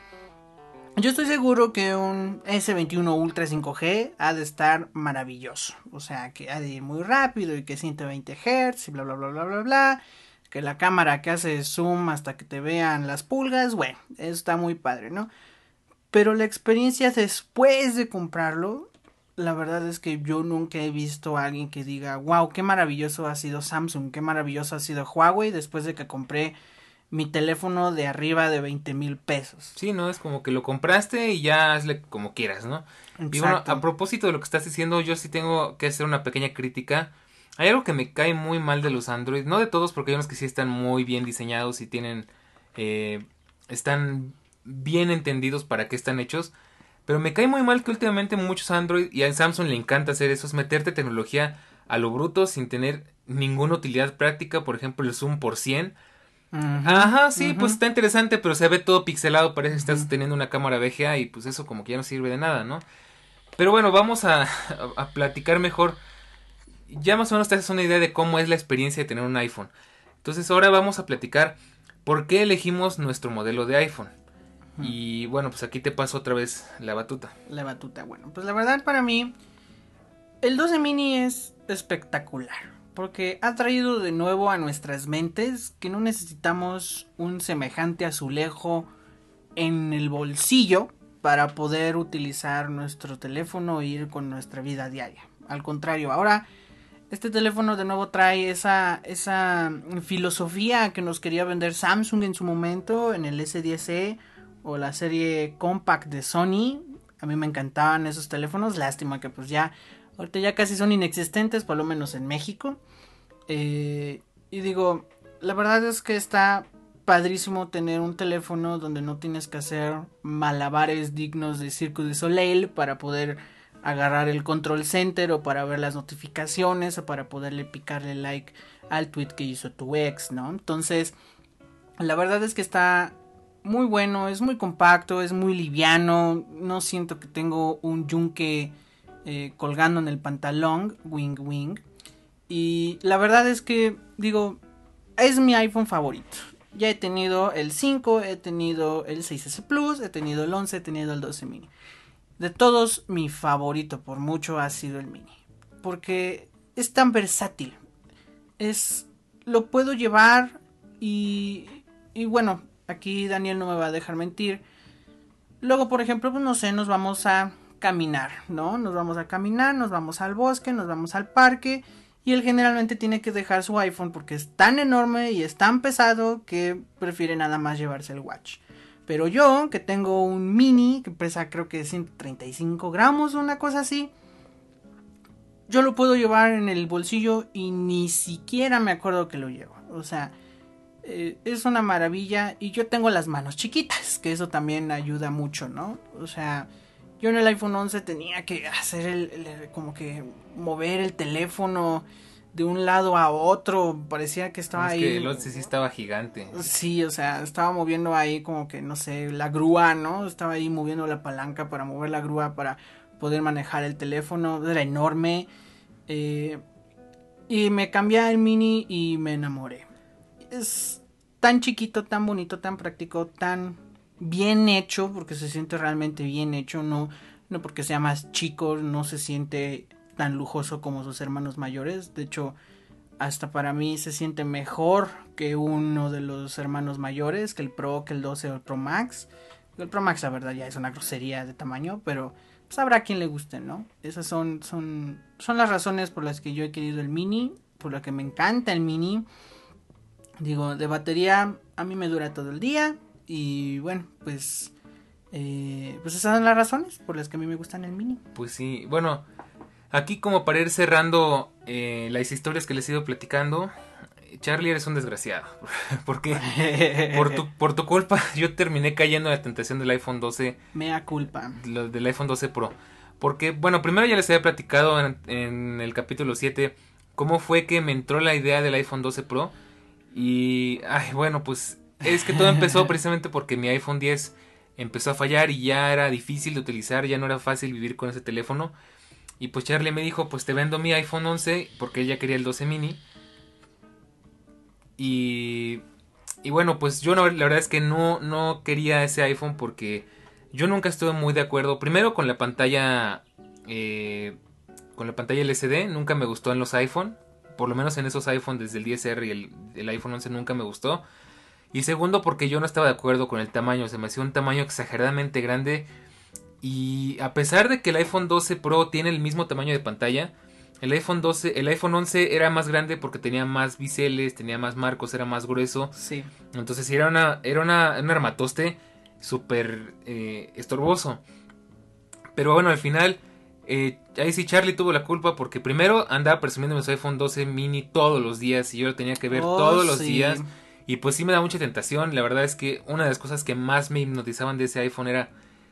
yo estoy seguro que un S21 Ultra 5G ha de estar maravilloso. O sea, que ha de ir muy rápido y que 120 Hz y bla, bla, bla, bla, bla, bla que la cámara que hace zoom hasta que te vean las pulgas, bueno, está muy padre, ¿no? Pero la experiencia después de comprarlo, la verdad es que yo nunca he visto a alguien que diga, wow, qué maravilloso ha sido Samsung, qué maravilloso ha sido Huawei después de que compré mi teléfono de arriba de 20 mil pesos. Sí, ¿no? Es como que lo compraste y ya hazle como quieras, ¿no? Y bueno, a propósito de lo que estás diciendo, yo sí tengo que hacer una pequeña crítica hay algo que me cae muy mal de los Android, no de todos porque hay unos que sí están muy bien diseñados y tienen, eh, están bien entendidos para qué están hechos, pero me cae muy mal que últimamente muchos Android y a Samsung le encanta hacer eso, es meterte tecnología a lo bruto sin tener ninguna utilidad práctica, por ejemplo el zoom por 100. Ajá, sí, pues está interesante, pero se ve todo pixelado, parece que estás teniendo una cámara VGA y pues eso como que ya no sirve de nada, ¿no? Pero bueno, vamos a, a platicar mejor ya más o menos te haces una idea de cómo es la experiencia de tener un iPhone. Entonces ahora vamos a platicar por qué elegimos nuestro modelo de iPhone. Y bueno, pues aquí te paso otra vez la batuta. La batuta, bueno, pues la verdad para mí el 12 mini es espectacular. Porque ha traído de nuevo a nuestras mentes que no necesitamos un semejante azulejo en el bolsillo para poder utilizar nuestro teléfono e ir con nuestra vida diaria. Al contrario, ahora este teléfono de nuevo trae esa, esa filosofía que nos quería vender Samsung en su momento en el S10e o la serie Compact de Sony. A mí me encantaban esos teléfonos, lástima que pues ya, ahorita ya casi son inexistentes, por lo menos en México. Eh, y digo, la verdad es que está padrísimo tener un teléfono donde no tienes que hacer malabares dignos de Circo de Soleil para poder agarrar el control center o para ver las notificaciones o para poderle picarle like al tweet que hizo tu ex, ¿no? Entonces, la verdad es que está muy bueno, es muy compacto, es muy liviano, no siento que tengo un yunque eh, colgando en el pantalón, wing wing. Y la verdad es que, digo, es mi iPhone favorito. Ya he tenido el 5, he tenido el 6S Plus, he tenido el 11, he tenido el 12 mini. De todos, mi favorito por mucho ha sido el mini. Porque es tan versátil. Es. Lo puedo llevar y. Y bueno, aquí Daniel no me va a dejar mentir. Luego, por ejemplo, pues no sé, nos vamos a caminar, ¿no? Nos vamos a caminar, nos vamos al bosque, nos vamos al parque. y él generalmente tiene que dejar su iPhone porque es tan enorme y es tan pesado que prefiere nada más llevarse el watch. Pero yo, que tengo un mini, que pesa creo que 135 gramos una cosa así, yo lo puedo llevar en el bolsillo y ni siquiera me acuerdo que lo llevo. O sea, eh, es una maravilla y yo tengo las manos chiquitas, que eso también ayuda mucho, ¿no? O sea, yo en el iPhone 11 tenía que hacer el, como que mover el teléfono de un lado a otro, parecía que estaba ahí. Que el 11 sí estaba gigante. Sí, o sea, estaba moviendo ahí como que, no sé, la grúa, ¿no? Estaba ahí moviendo la palanca para mover la grúa para poder manejar el teléfono, era enorme. Eh, y me cambié al mini y me enamoré. Es tan chiquito, tan bonito, tan práctico, tan bien hecho, porque se siente realmente bien hecho, no, no porque sea más chico, no se siente tan lujoso como sus hermanos mayores. De hecho, hasta para mí se siente mejor que uno de los hermanos mayores, que el Pro, que el 12 o el Pro Max. El Pro Max, la verdad, ya es una grosería de tamaño, pero pues habrá quien le guste, ¿no? Esas son, son, son las razones por las que yo he querido el mini, por las que me encanta el mini. Digo, de batería a mí me dura todo el día y bueno, pues, eh, pues esas son las razones por las que a mí me gustan el mini. Pues sí, bueno, aquí como para ir cerrando eh, las historias que les he ido platicando, Charlie eres un desgraciado. [laughs] Porque por tu, [laughs] por tu culpa [laughs] yo terminé cayendo en la tentación del iPhone 12. Mea culpa. del iPhone 12 Pro. Porque, bueno, primero ya les había platicado en, el capítulo 7 cómo fue que me entró la idea del iPhone 12 Pro. Y, ay, bueno, pues es que todo empezó precisamente porque mi iPhone 10 empezó a fallar y ya era difícil de utilizar, ya no era fácil vivir con ese teléfono. Y pues Charlie me dijo, pues te vendo mi iPhone 11 porque ella quería el 12 mini. Y, y bueno, pues yo no, la verdad es que no, no quería ese iPhone porque yo nunca estuve muy de acuerdo. Primero con la pantalla, eh, con la pantalla LCD, nunca me gustó en los iPhone. Por lo menos en esos iPhone desde el 10R y el, el iPhone 11 nunca me gustó. Y segundo porque yo no estaba de acuerdo con el tamaño, se me hacía un tamaño exageradamente grande. Y a pesar de que el iPhone 12 Pro tiene el mismo tamaño de pantalla, el iPhone 12, el iPhone 11 era más grande porque tenía más biseles, tenía más marcos, era más grueso. Sí. Entonces era una, era una, un armatoste súper eh, estorboso. Pero bueno, al final, eh, ahí sí Charlie tuvo la culpa porque primero andaba presumiendo su iPhone 12 mini todos los días y yo lo tenía que ver oh, todos los días. Y pues sí me da mucha tentación. La verdad es que una de las cosas que más me hipnotizaban de ese iPhone era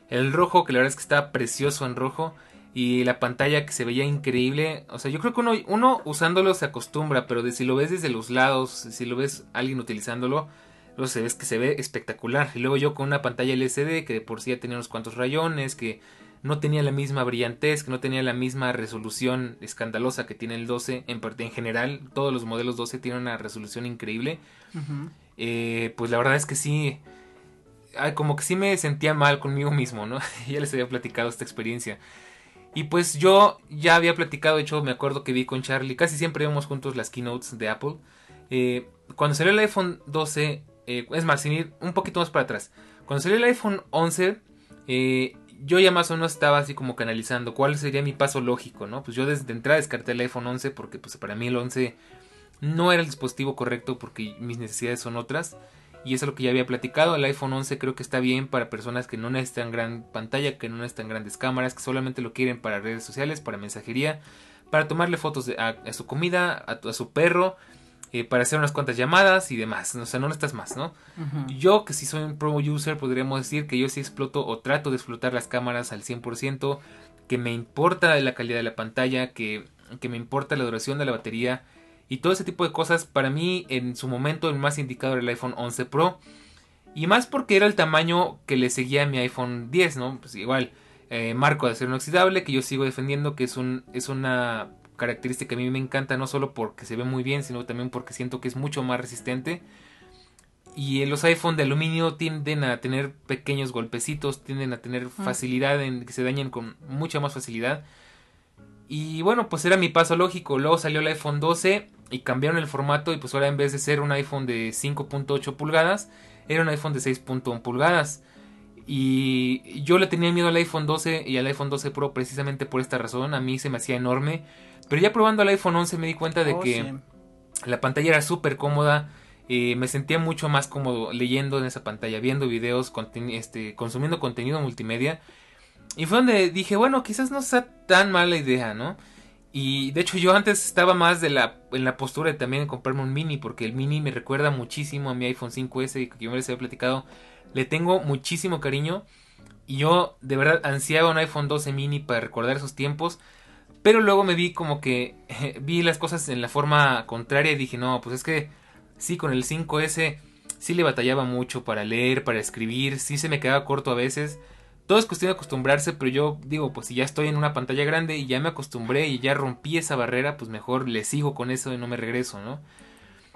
el rojo, que la verdad es que estaba precioso en rojo y la pantalla que se veía increíble. O sea, yo creo que uno, uno usándolo se acostumbra, pero de, si lo ves desde los lados, si lo ves alguien utilizándolo, luego se ves que se ve espectacular. Y luego yo con una pantalla LCD que de por sí ya tenía unos cuantos rayones, que no tenía la misma brillantez, que no tenía la misma resolución escandalosa que tiene el 12. En, parte, en general, todos los modelos 12 tienen una resolución increíble. Eh, pues la verdad es que sí, como que sí me sentía mal conmigo mismo, ¿no? [laughs] ya les había platicado esta experiencia. Y pues yo ya había platicado, de hecho me acuerdo que vi con Charlie, casi siempre vemos juntos las keynotes de Apple. Eh, cuando salió el iPhone 12, eh, es más, sin ir un poquito más para atrás. Cuando salió el iPhone 11, eh, yo ya más o menos estaba así como canalizando cuál sería mi paso lógico, ¿no? Pues yo desde entrada descarté el iPhone 11 porque pues para mí el 11 no era el dispositivo correcto porque mis necesidades son otras. Y eso es lo que ya había platicado. El iPhone 11 creo que está bien para personas que no necesitan gran pantalla, que no necesitan grandes cámaras, que solamente lo quieren para redes sociales, para mensajería, para tomarle fotos a, su comida, a, su perro, eh, para hacer unas cuantas llamadas y demás. O sea, no necesitas más, ¿no? Yo, que si soy un pro user, podríamos decir que yo sí exploto o trato de explotar las cámaras al 100%, que me importa la calidad de la pantalla, que, que me importa la duración de la batería y todo ese tipo de cosas. Para mí, en su momento, el más indicado era el iPhone 11 Pro. Y más porque era el tamaño que le seguía a mi iPhone 10, ¿no? Pues igual, eh, marco de acero inoxidable, que yo sigo defendiendo que es, un, es una característica que a mí me encanta, no solo porque se ve muy bien, sino también porque siento que es mucho más resistente. Y los iPhone de aluminio tienden a tener pequeños golpecitos, tienden a tener facilidad en que se dañen con mucha más facilidad. Y bueno, pues era mi paso lógico. Luego salió el iPhone 12 y cambiaron el formato y pues ahora en vez de ser un iPhone de 5.8 pulgadas, era un iPhone de 6.1 pulgadas. Y yo le tenía miedo al iPhone 12 y al iPhone 12 Pro precisamente por esta razón. A mí se me hacía enorme. Pero ya probando el iPhone 11 me di cuenta de Oh, que sí. la pantalla era súper cómoda. eh, me sentía mucho más cómodo leyendo en esa pantalla, viendo videos, conten- este, consumiendo contenido multimedia. Y fue donde dije, bueno, quizás no sea tan mala idea, ¿no? Y de hecho yo antes estaba más de la, en la postura de también comprarme un mini, porque el mini me recuerda muchísimo a mi iPhone 5S, que yo les había platicado. Le tengo muchísimo cariño. Y yo de verdad ansiaba un iPhone 12 mini para recordar esos tiempos. Pero luego me vi como que [laughs] vi las cosas en la forma contraria y dije, no, pues es que sí, con el 5S sí le batallaba mucho para leer, para escribir, sí se me quedaba corto a veces. Todo es cuestión de acostumbrarse, pero yo digo, pues si ya estoy en una pantalla grande y ya me acostumbré y ya rompí esa barrera, pues mejor le sigo con eso y no me regreso, ¿no?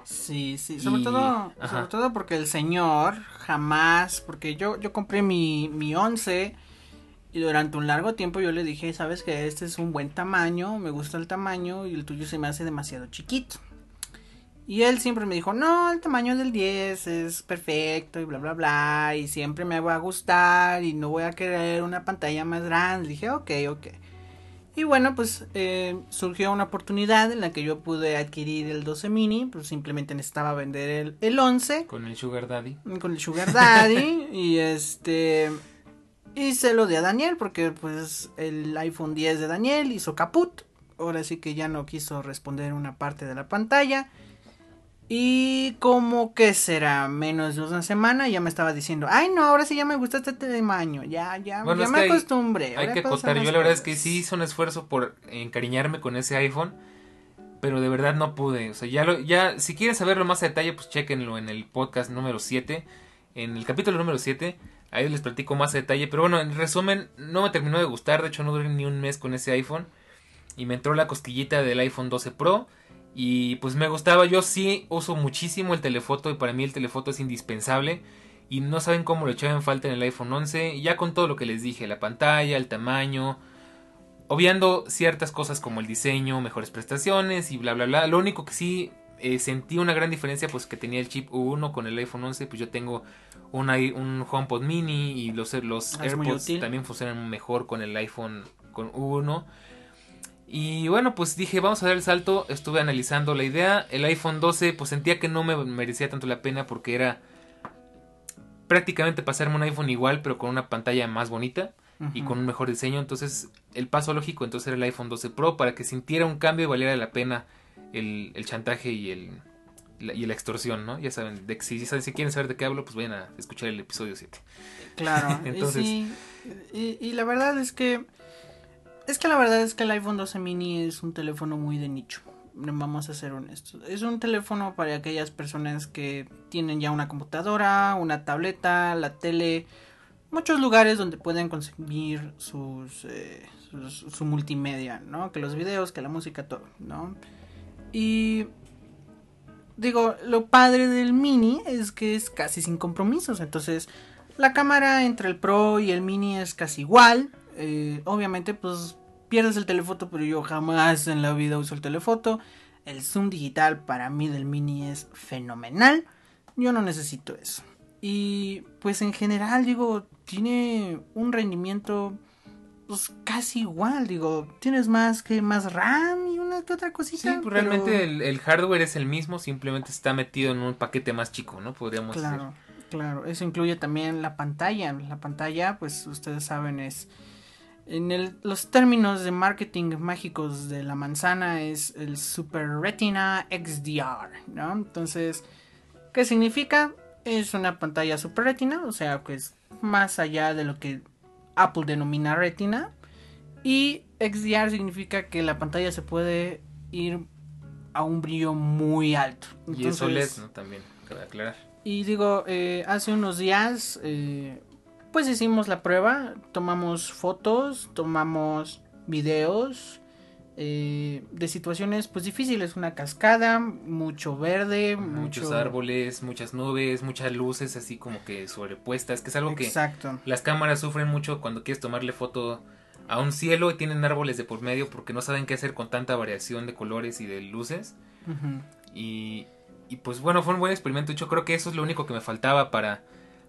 Sí, sí, sobre Y- todo, ajá. sobre todo porque el señor jamás, porque yo, yo compré mi, mi 11 y durante un largo tiempo yo le dije, sabes que este es un buen tamaño, me gusta el tamaño y el tuyo se me hace demasiado chiquito. Y él siempre me dijo, no, el tamaño del 10 es perfecto y bla, bla, bla, y siempre me va a gustar y no voy a querer una pantalla más grande. dije, ok, ok. Y bueno, pues eh, surgió una oportunidad en la que yo pude adquirir el 12 mini, pues simplemente necesitaba vender el, el 11 Con el Sugar Daddy. con el Sugar Daddy [laughs] y este y se lo di a Daniel porque pues el iPhone 10 de Daniel hizo caput. Ahora sí que ya no quiso responder una parte de la pantalla. Y como que será menos de una semana ya me estaba diciendo, ay no, ahora sí ya me gusta este tamaño, ya, ya, Bueno, ya me hay- acostumbré. Hay que acotar, yo la verdad es que cosas". sí hice un esfuerzo por encariñarme con ese iPhone, pero de verdad no pude. O sea, ya lo, ya, si quieren saberlo más a detalle, pues chequenlo en el podcast número 7, en el capítulo número 7, ahí les platico más a detalle. Pero bueno, en resumen, no me terminó de gustar, de hecho no duré ni un mes con ese iPhone, y me entró la cosquillita del iPhone 12 Pro. Y pues me gustaba, yo sí uso muchísimo el telefoto y para mí el telefoto es indispensable. Y no saben cómo lo echaba en falta en el iPhone 11. Y ya con todo lo que les dije, la pantalla, el tamaño. Obviando ciertas cosas como el diseño, mejores prestaciones y bla bla bla. Lo único que sí eh, sentí una gran diferencia pues que tenía el chip U1 con el iPhone 11. Pues yo tengo un, i- un HomePod mini y los, los Ah, AirPods también funcionan mejor con el iPhone con U1. Y bueno, pues dije, vamos a dar el salto. Estuve analizando la idea. El iPhone 12, pues sentía que no me merecía tanto la pena porque era prácticamente pasarme un iPhone igual, pero con una pantalla más bonita y con un mejor diseño. Entonces, el paso lógico entonces era el iPhone 12 Pro para que sintiera un cambio y valiera la pena el, el chantaje y el la, y la extorsión, ¿no? Ya saben, de, si, si quieren saber de qué hablo, pues vayan a escuchar el episodio 7. Claro, [laughs] Entonces- y, sí, y, y la verdad es que es que la verdad es que el iPhone 12 mini es un teléfono muy de nicho. Vamos a ser honestos. Es un teléfono para aquellas personas que tienen ya una computadora, una tableta, la tele, muchos lugares donde pueden consumir eh, sus- su multimedia, ¿no? Que los videos, que la música, todo, ¿no? Y digo, lo padre del mini es que es casi sin compromisos. Entonces, la cámara entre el Pro y el Mini es casi igual. Eh, obviamente, pues pierdes el telefoto, pero yo jamás en la vida uso el telefoto. El zoom digital para mí del Mini es fenomenal. Yo no necesito eso. Y pues en general, digo, tiene un rendimiento pues casi igual. Digo, tienes más que más RAM y una que otra Sí, cosita. pues pero- realmente el, el hardware es el mismo, simplemente está metido en un paquete más chico, ¿no? Podríamos decir. Claro, claro. Eso incluye también la pantalla. La pantalla, pues ustedes saben, es. En el- los términos de marketing mágicos de la manzana es el Super Retina XDR, ¿no? Entonces, ¿qué significa? Es una pantalla Super Retina, o sea, que es más allá de lo que Apple denomina Retina. Y XDR significa que la pantalla se puede ir a un brillo muy alto. Y es OLED, Entonces- ¿no? También, cabe aclarar. y digo, eh, hace unos días, eh, pues hicimos la prueba, tomamos fotos, tomamos videos eh, de situaciones pues difíciles, una cascada, mucho verde, Muchos mucho... árboles, muchas nubes, muchas luces así como que sobrepuestas, que es algo que Exacto. las cámaras sufren mucho cuando quieres tomarle foto a un cielo y tienen árboles de por medio porque no saben qué hacer con tanta variación de colores y de luces. Y, y pues bueno, fue un buen experimento. Yo creo que eso es lo único que me faltaba para,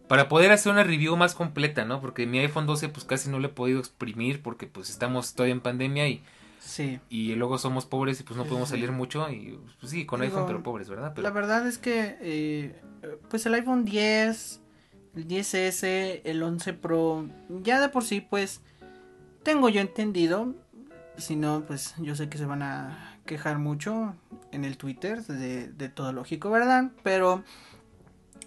para poder hacer una review más completa, ¿no? Porque mi iPhone 12 pues casi no lo he podido exprimir porque pues estamos todavía en pandemia y Sí. y luego somos pobres y pues no podemos sí. salir mucho y pues sí, con Digo, iPhone pero pobres, ¿verdad? Pero La verdad es que, eh, pues el iPhone 10, el 10S, el 11 Pro, ya de por sí, pues, tengo yo entendido, si no, pues yo sé que se van a quejar mucho en el Twitter de, de todo lógico, ¿verdad? Pero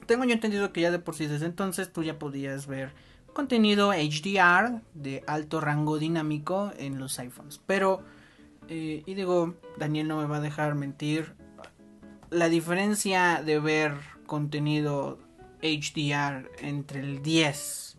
tengo yo entendido que ya de por sí desde entonces tú ya podías ver contenido HDR de alto rango dinámico en los iPhones. Pero, eh, y digo, Daniel no me va a dejar mentir, la diferencia de ver contenido HDR entre el 10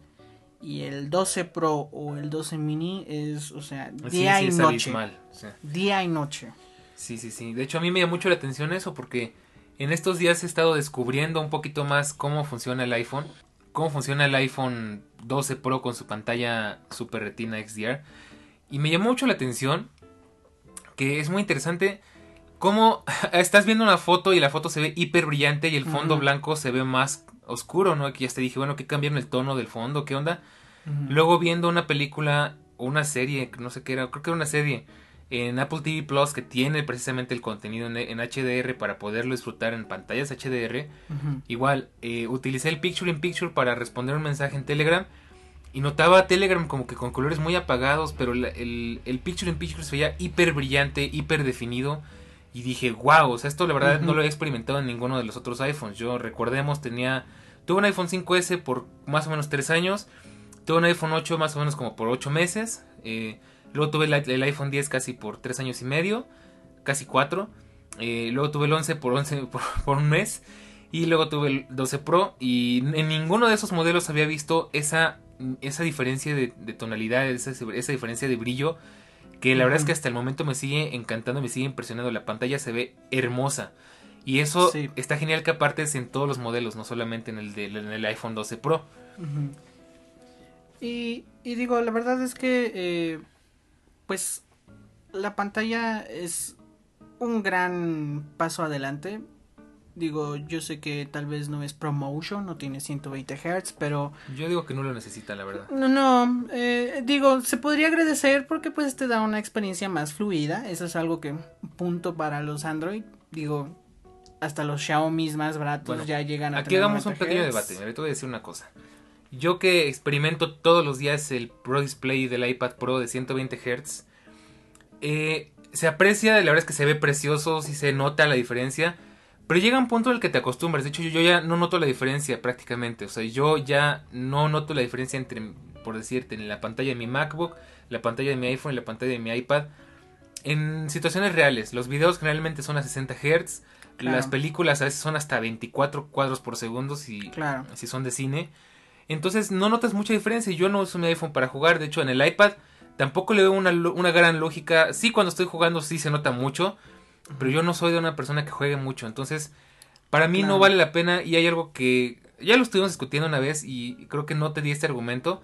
y el 12 Pro o el 12 mini es, o sea, día sí, y noche. abismal, sí. Día y noche. Sí, sí, sí. De hecho, a mí me llama mucho la atención eso porque en estos días he estado descubriendo un poquito más cómo funciona el iPhone. Cómo funciona el iPhone 12 Pro con su pantalla Super Retina XDR. Y me llamó mucho la atención que es muy interesante cómo [laughs] estás viendo una foto y la foto se ve hiper brillante y el fondo blanco se ve más oscuro, ¿no? Aquí ya te dije, bueno, ¿qué cambiaron el tono del fondo? ¿Qué onda? Luego viendo una película o una serie, no sé qué era, creo que era una serie en Apple TV Plus que tiene precisamente el contenido en, en HDR para poderlo disfrutar en pantallas HDR. Igual, eh, utilicé el Picture in Picture para responder un mensaje en Telegram y notaba Telegram como que con colores muy apagados, pero la- el, el Picture in Picture se veía hiper brillante, hiper definido. Y dije, wow, o sea, esto la verdad no lo he experimentado en ninguno de los otros iPhones. Yo recordemos, tenía, tuve un iPhone 5S por más o menos 3 años, tuve un iPhone 8 más o menos como por 8 meses, eh, luego tuve el, iPhone 10 casi por 3 años y medio, casi 4, eh, luego tuve el 11 por, 11 [laughs] por, por un mes, y luego tuve el 12 Pro, y en ninguno de esos modelos había visto esa, esa diferencia de, de tonalidad, esa, esa diferencia de brillo que la verdad es que hasta el momento me sigue encantando, me sigue impresionando. La pantalla se ve hermosa. Y eso Sí. está genial que aparte es en todos los modelos, no solamente en el, de, en el iPhone 12 Pro. Y, y digo, la verdad es que, eh, pues, la pantalla es un gran paso adelante. Digo, yo sé que tal vez no es ProMotion, no tiene 120 Hz, pero Yo digo que no lo necesita, la verdad. no, no, eh, digo, se podría agradecer porque pues te da una experiencia más fluida. Eso es algo que punto para los Android. Digo, hasta los Xiaomi más baratos Bueno, ya llegan a Aquí tener hagamos un 90 pequeño Hz. debate. Te voy a decir una cosa. Yo que experimento todos los días el Pro Display del iPad Pro de 120 Hz, eh, se aprecia, la verdad es que se ve precioso, sí se nota la diferencia, pero llega un punto en el que te acostumbras. De hecho, yo, yo ya no noto la diferencia prácticamente. O sea, yo ya no noto la diferencia entre, por decirte, en la pantalla de mi MacBook, la pantalla de mi iPhone y la pantalla de mi iPad. En situaciones reales, los videos generalmente son a 60 Hz, Claro. las películas a veces son hasta 24 cuadros por segundo si, Claro. si son de cine. Entonces no notas mucha diferencia. Yo no uso mi iPhone para jugar. De hecho, en el iPad tampoco le veo una, gran lógica. Sí, cuando estoy jugando sí se nota mucho. Pero yo no soy de una persona que juegue mucho. Entonces, para mí no vale la pena. Y hay algo que ya lo estuvimos discutiendo una vez y creo que no te di este argumento.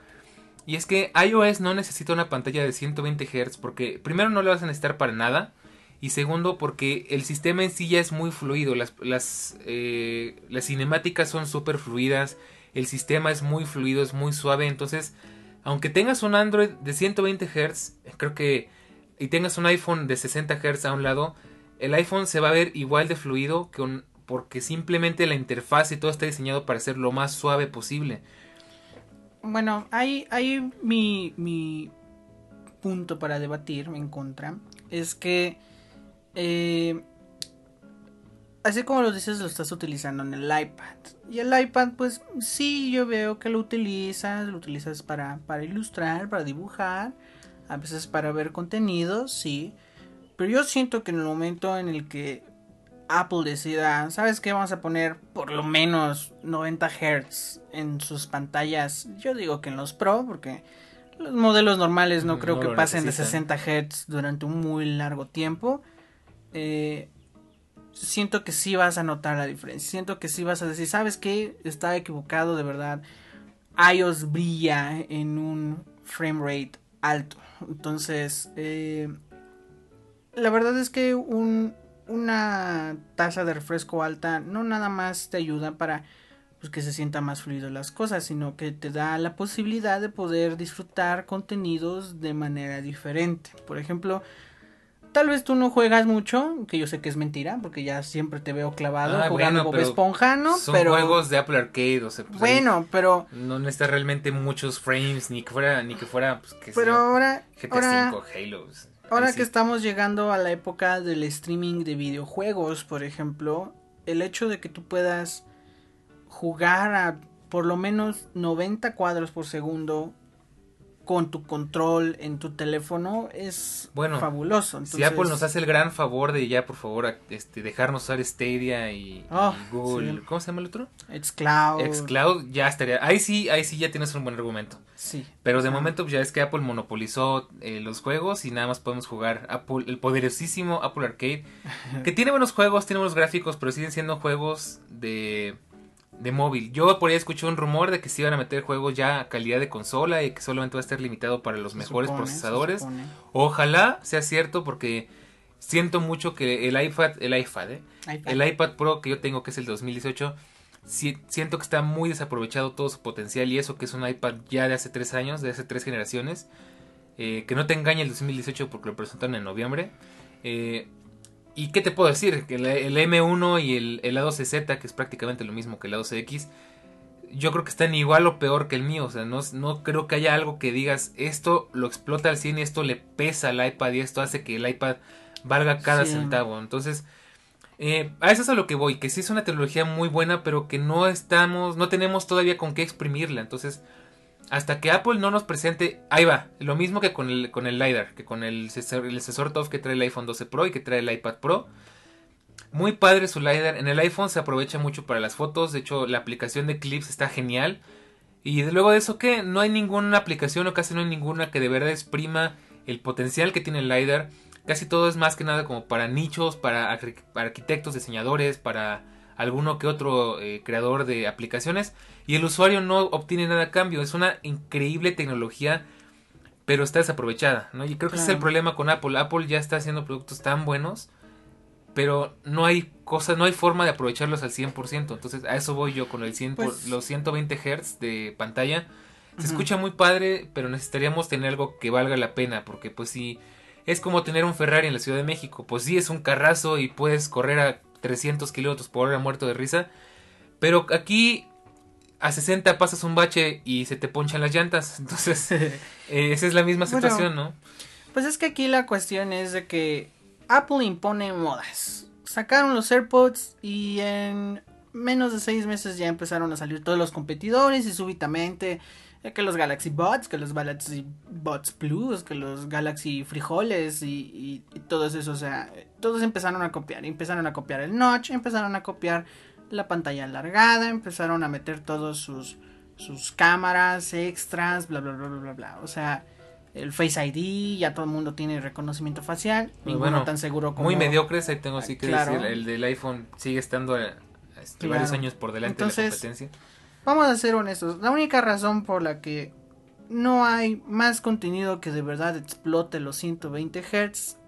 Y es que iOS no necesita una pantalla de 120 Hz porque primero no la vas a necesitar para nada. Y segundo porque el sistema en sí ya es muy fluido. Las, las, eh, las cinemáticas son súper fluidas. El sistema es muy fluido, es muy suave. Entonces, aunque tengas un Android de 120 Hz, creo que... Y tengas un iPhone de 60 Hz a un lado, el iPhone se va a ver igual de fluido porque simplemente la interfaz y todo está diseñado para ser lo más suave posible. Bueno, hay, hay mi, mi punto para debatir en contra. Es que, eh, así como lo dices, lo estás utilizando en el iPad. Y el iPad, pues sí, yo veo que lo utilizas, lo utilizas para, para ilustrar, para dibujar, a veces para ver contenido, sí. Pero yo siento que en el momento en el que Apple decida, ¿sabes qué? Vamos a poner por lo menos 90 Hz en sus pantallas. Yo digo que en los Pro, porque los modelos normales no Mm, creo no que pasen necesitan. de 60 Hz durante un muy largo tiempo. Eh, siento que sí vas a notar la diferencia. Siento que sí vas a decir, ¿sabes qué? Está equivocado de verdad. iOS brilla en un frame rate alto. Entonces, eh, la verdad es que un, una tasa de refresco alta no nada más te ayuda para pues que se sienta más fluido las cosas, sino que te da la posibilidad de poder disfrutar contenidos de manera diferente. Por ejemplo, tal vez tú no juegas mucho, que yo sé que es mentira, porque ya siempre te veo clavado Ah, jugando bueno, Bob Esponja, ¿no? Son pero juegos de Apple Arcade, o sea, pues, bueno, pero no necesita realmente muchos frames, ni que fuera, ni que fuera, pues, que pero ahora GTA ahora V, Halo. Ahora que estamos llegando a la época del streaming de videojuegos, por ejemplo, el hecho de que tú puedas jugar a por lo menos 90 cuadros por segundo con tu control en tu teléfono es Bueno, fabuloso. Si Apple nos hace el gran favor de ya, por favor, este, dejarnos usar Stadia y, Oh, y Google, sí. ¿cómo se llama el otro? It's Cloud. Xcloud, ya estaría. Ahí sí, ahí sí ya tienes un buen argumento. Sí. Pero de Ah. momento pues, ya es que Apple monopolizó eh, los juegos y nada más podemos jugar Apple, el poderosísimo Apple Arcade, que [laughs] tiene buenos juegos, tiene buenos gráficos, pero siguen siendo juegos de, de móvil. Yo por ahí escuché un rumor de que se iban a meter juegos ya a calidad de consola y que solamente va a estar limitado para los Se mejores supone, procesadores. Ojalá sea cierto porque siento mucho que el iPad, el iPad, ¿eh? iPad. El iPad Pro que yo tengo, que es el 2018, si- siento que está muy desaprovechado todo su potencial y eso que es un iPad ya de hace tres años, de hace tres generaciones. eh, que no te engañe el 2018 porque lo presentaron en noviembre. Eh, ¿Y qué te puedo decir? Que el, el M1 y el, el A12Z, que es prácticamente lo mismo que el A12X, yo creo que están igual o peor que el mío. O sea, no, no creo que haya algo que digas, esto lo explota al 100 y esto le pesa al iPad y esto hace que el iPad valga cada Sí. centavo. Entonces, eh, a eso es a lo que voy, que sí es una tecnología muy buena, pero que no estamos, no tenemos todavía con qué exprimirla. Entonces, hasta que Apple no nos presente, ahí va, lo mismo que con el, con el LiDAR, que con el el sensor TOF que trae el iPhone 12 Pro y que trae el iPad Pro. Muy padre su LiDAR. En el iPhone se aprovecha mucho para las fotos. De hecho, la aplicación de Clips está genial. Y luego de eso, que no hay ninguna aplicación o casi no hay ninguna que de verdad exprima el potencial que tiene el LiDAR. Casi todo es más que nada como para nichos, para arquitectos, diseñadores, para alguno que otro eh, creador de aplicaciones. Y el usuario no obtiene nada a cambio. Es una increíble tecnología, pero está desaprovechada. ¿no? Y creo que ese es el problema con Apple. Apple ya está haciendo productos tan buenos, pero no hay cosas, no hay forma de aprovecharlos al 100%. Entonces a eso voy yo con el 100 por- Pues- los 120 Hz de pantalla. Se escucha muy padre, pero necesitaríamos tener algo que valga la pena, porque pues si es como tener un Ferrari en la Ciudad de México, pues sí es un carrazo y puedes correr a 300 kilómetros por hora muerto de risa, pero aquí a 60 pasas un bache y se te ponchan las llantas, [laughs] entonces [laughs] eh, esa es la misma Bueno, situación, ¿no? Pues es que aquí la cuestión es de que Apple impone modas. Sacaron los AirPods y en menos de seis meses ya empezaron a salir todos los competidores y súbitamente que los Galaxy Buds, que los Galaxy Buds Plus, que los Galaxy Frijoles y, y, y todo eso, o sea, todos empezaron a copiar, empezaron a copiar el notch, empezaron a copiar la pantalla alargada, empezaron a meter todos sus sus cámaras extras, bla bla bla bla bla bla, o sea, el Face ID, ya todo el mundo tiene reconocimiento facial, Pues ninguno bueno, tan seguro como Muy mediocres, ahí tengo sí que Claro. decir, el del iPhone sigue estando eh, este, Claro. varios años por delante de la competencia. Vamos a ser honestos, la única razón por la que no hay más contenido que de verdad explote los 120 Hz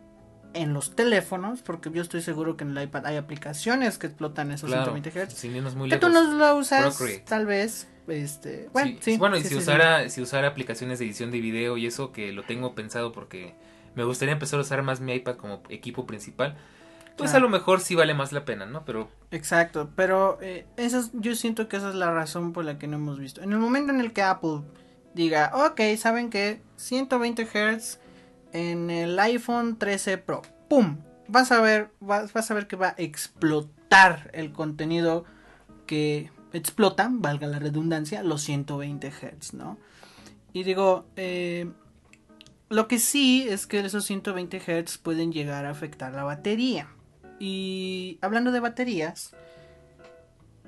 en los teléfonos, porque yo estoy seguro que en el iPad hay aplicaciones que explotan esos Claro, 120 Hz. sin irnos muy Que tú no lo usas, Procreate. tal vez, este, bueno, Sí, sí, bueno, y si usara, si usara aplicaciones de edición de video y eso que lo tengo pensado porque me gustaría empezar a usar más mi iPad como equipo principal, pues a lo mejor sí vale más la pena, ¿no? Pero Exacto, pero eh, esa es- yo siento que esa es la razón por la que no hemos visto. En el momento en el que Apple diga, ok, saben que 120 Hz en el iPhone 13 Pro, ¡pum! Vas a ver, vas, vas a ver que va a explotar el contenido que explota, valga la redundancia, los 120 Hz, ¿no? Y digo, eh, lo que sí es que esos 120 Hz pueden llegar a afectar la batería. Y hablando de baterías,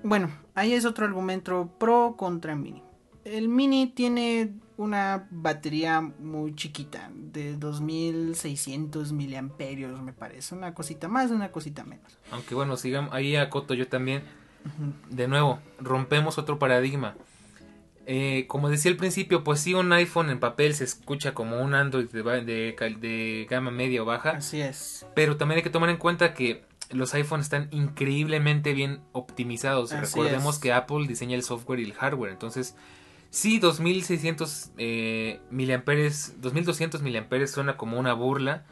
bueno, ahí es otro argumento pro contra mini. El mini tiene una batería muy chiquita, de 2600 miliamperios, me parece. Una cosita más, una cosita menos. aunque bueno, sigamos ahí acoto yo también. De nuevo, rompemos otro paradigma. Eh, como decía al principio, pues sí, un iPhone en papel se escucha como un Android de, gama media o baja. Así es. Pero también hay que tomar en cuenta que los iPhones están increíblemente bien optimizados. Así Recordemos es. que Apple diseña el software y el hardware. Entonces, sí, 2600 eh, miliamperes, 2200 miliamperes suena como una burla.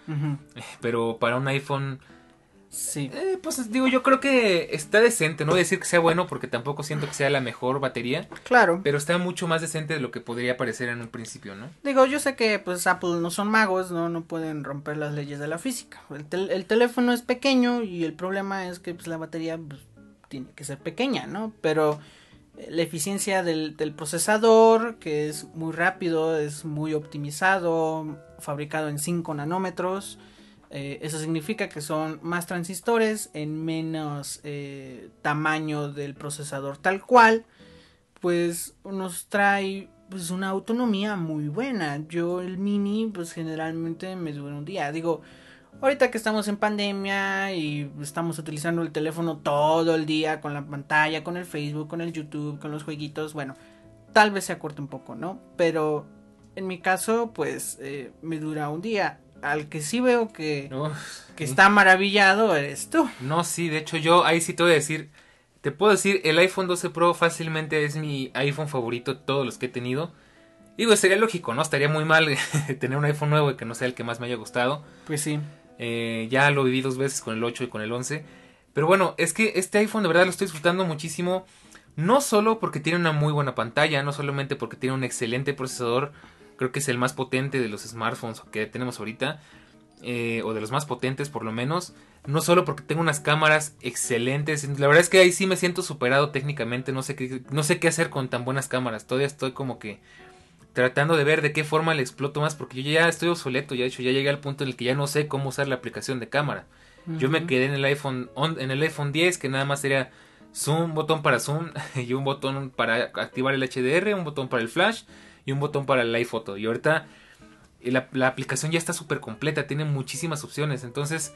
Pero para un iPhone, Sí. eh, pues digo, yo creo que está decente. No voy a decir que sea bueno porque tampoco siento que sea la mejor batería. Claro. Pero está mucho más decente de lo que podría parecer en un principio, ¿no? Digo, yo sé que pues Apple no son magos, no, no pueden romper las leyes de la física. El, tel- el teléfono es pequeño y el problema es que pues, la batería pues, tiene que ser pequeña, ¿no? Pero eh, la eficiencia del, del procesador, que es muy rápido, es muy optimizado, fabricado en 5 nanómetros. Eh, eso significa que son más transistores en menos eh, tamaño del procesador tal cual pues nos trae pues una autonomía muy buena. Yo el mini pues generalmente me dura un día. Digo, ahorita que estamos en pandemia y estamos utilizando el teléfono todo el día con la pantalla, con el Facebook, con el YouTube, con los jueguitos, bueno, tal vez se acorte un poco, ¿no? Pero en mi caso pues eh, me dura un día. Al que sí veo que, Uf, que sí. está maravillado eres tú. No, sí, de hecho yo ahí sí te voy a decir, te puedo decir, el iPhone 12 Pro fácilmente es mi iPhone favorito de todos los que he tenido. Digo, sería lógico, ¿no? Estaría muy mal [laughs] tener un iPhone nuevo y que no sea el que más me haya gustado. Pues sí. Eh, ya lo viví dos veces con el 8 y con el 11. Pero bueno, es que este iPhone de verdad lo estoy disfrutando muchísimo. No solo porque tiene una muy buena pantalla, no solamente porque tiene un excelente procesador. Creo que es el más potente de los smartphones que tenemos ahorita. eh, o de los más potentes por lo menos. No solo porque tengo unas cámaras excelentes. La verdad es que ahí sí me siento superado técnicamente. No sé qué, no sé qué hacer con tan buenas cámaras. Todavía estoy como que tratando de ver de qué forma le exploto más. Porque yo ya estoy obsoleto. Ya de hecho ya llegué al punto en el que ya no sé cómo usar la aplicación de cámara. Yo me quedé en el iPhone on- en el iPhone 10 que nada más era zoom, un botón para zoom [laughs] y un botón para activar el HDR, un botón para el flash y un botón para el iPhoto. Y ahorita eh, la, la aplicación ya está súper completa, tiene muchísimas opciones. Entonces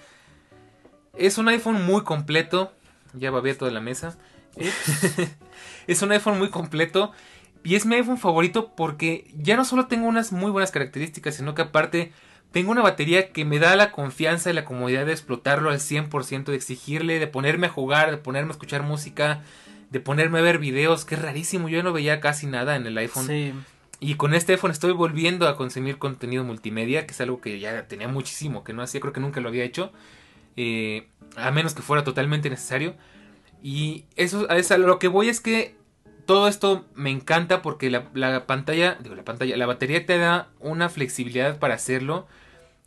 es un iPhone muy completo. Ya babé toda la mesa. [laughs] es un iPhone muy completo. Y es mi iPhone favorito porque ya no solo tengo unas muy buenas características, sino que aparte tengo una batería que me da la confianza y la comodidad de explotarlo al 100%, de exigirle, de ponerme a jugar, de ponerme a escuchar música, de ponerme a ver videos, que es rarísimo, yo no veía casi nada en el iPhone. Sí. Y con este iPhone estoy volviendo a consumir contenido multimedia, que es algo que ya tenía muchísimo, que no hacía, creo que nunca lo había hecho, eh, a menos que fuera totalmente necesario. Y eso es a lo que voy es que todo esto me encanta porque la, la pantalla, digo la pantalla, la batería te da una flexibilidad para hacerlo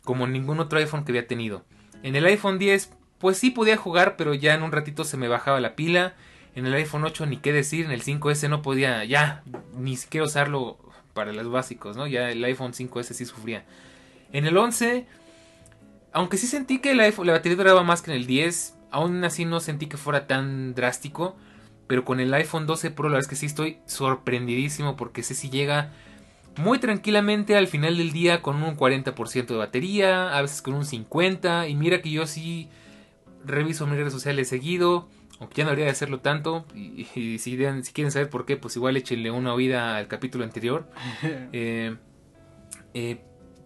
como ningún otro iPhone que había tenido. En el iPhone 10, pues sí podía jugar, pero ya en un ratito se me bajaba la pila. En el iPhone 8 ni qué decir, en el 5S no podía ya ni siquiera usarlo para los básicos, ¿no? Ya el iPhone 5S sí sufría. En el 11, aunque sí sentí que el iPhone, la batería duraba más que en el 10, aún así no sentí que fuera tan drástico. Pero con el iPhone 12 Pro la verdad es que sí estoy sorprendidísimo porque ese sí llega muy tranquilamente al final del día con un 40% de batería, a veces con un 50%. Y mira que yo sí reviso mis redes sociales seguido, aunque ya no debería de hacerlo tanto. Y, y si, si, quieren saber por qué, pues igual échenle una oída al capítulo anterior. [laughs] Eh, eh,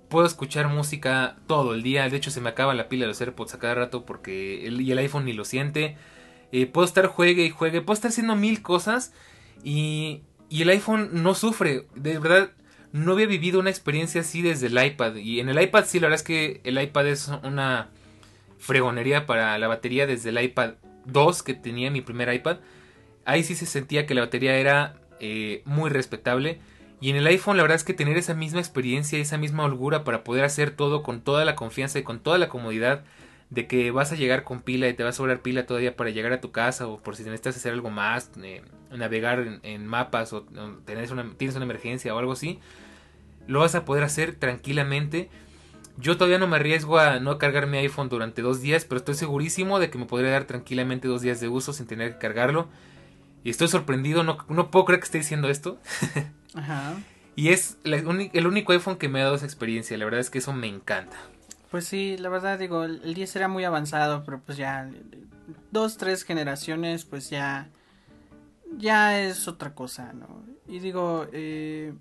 puedo escuchar música todo el día. De hecho, se me acaba la pila de los AirPods a cada rato porque el, y el iPhone ni lo siente. Eh, puedo estar juegue y juegue. Puedo estar haciendo mil cosas. Y, y el iPhone no sufre. De verdad, no había vivido una experiencia así desde el iPad. Y en el iPad sí, la verdad es que el iPad es una fregonería para la batería desde el iPad 2 que tenía mi primer iPad. Ahí sí se sentía que la batería era eh, muy respetable. Y en el iPhone la verdad es que tener esa misma experiencia, esa misma holgura para poder hacer todo con toda la confianza y con toda la comodidad de que vas a llegar con pila y te va a sobrar pila todavía para llegar a tu casa o por si necesitas hacer algo más, eh, navegar en, mapas o, o una, tienes una emergencia o algo así, lo vas a poder hacer tranquilamente. Yo todavía no me arriesgo a no cargar mi iPhone durante dos días, pero estoy segurísimo de que me podría dar tranquilamente dos días de uso sin tener que cargarlo. Y estoy sorprendido, no, no puedo creer que esté diciendo esto. [laughs] Ajá. Y es la, el único iPhone que me ha dado esa experiencia. La verdad es que eso me encanta. Pues sí, la verdad digo, el, el 10 era muy avanzado, pero pues ya dos, tres generaciones, pues ya ya es otra cosa, ¿no? Y digo, eh,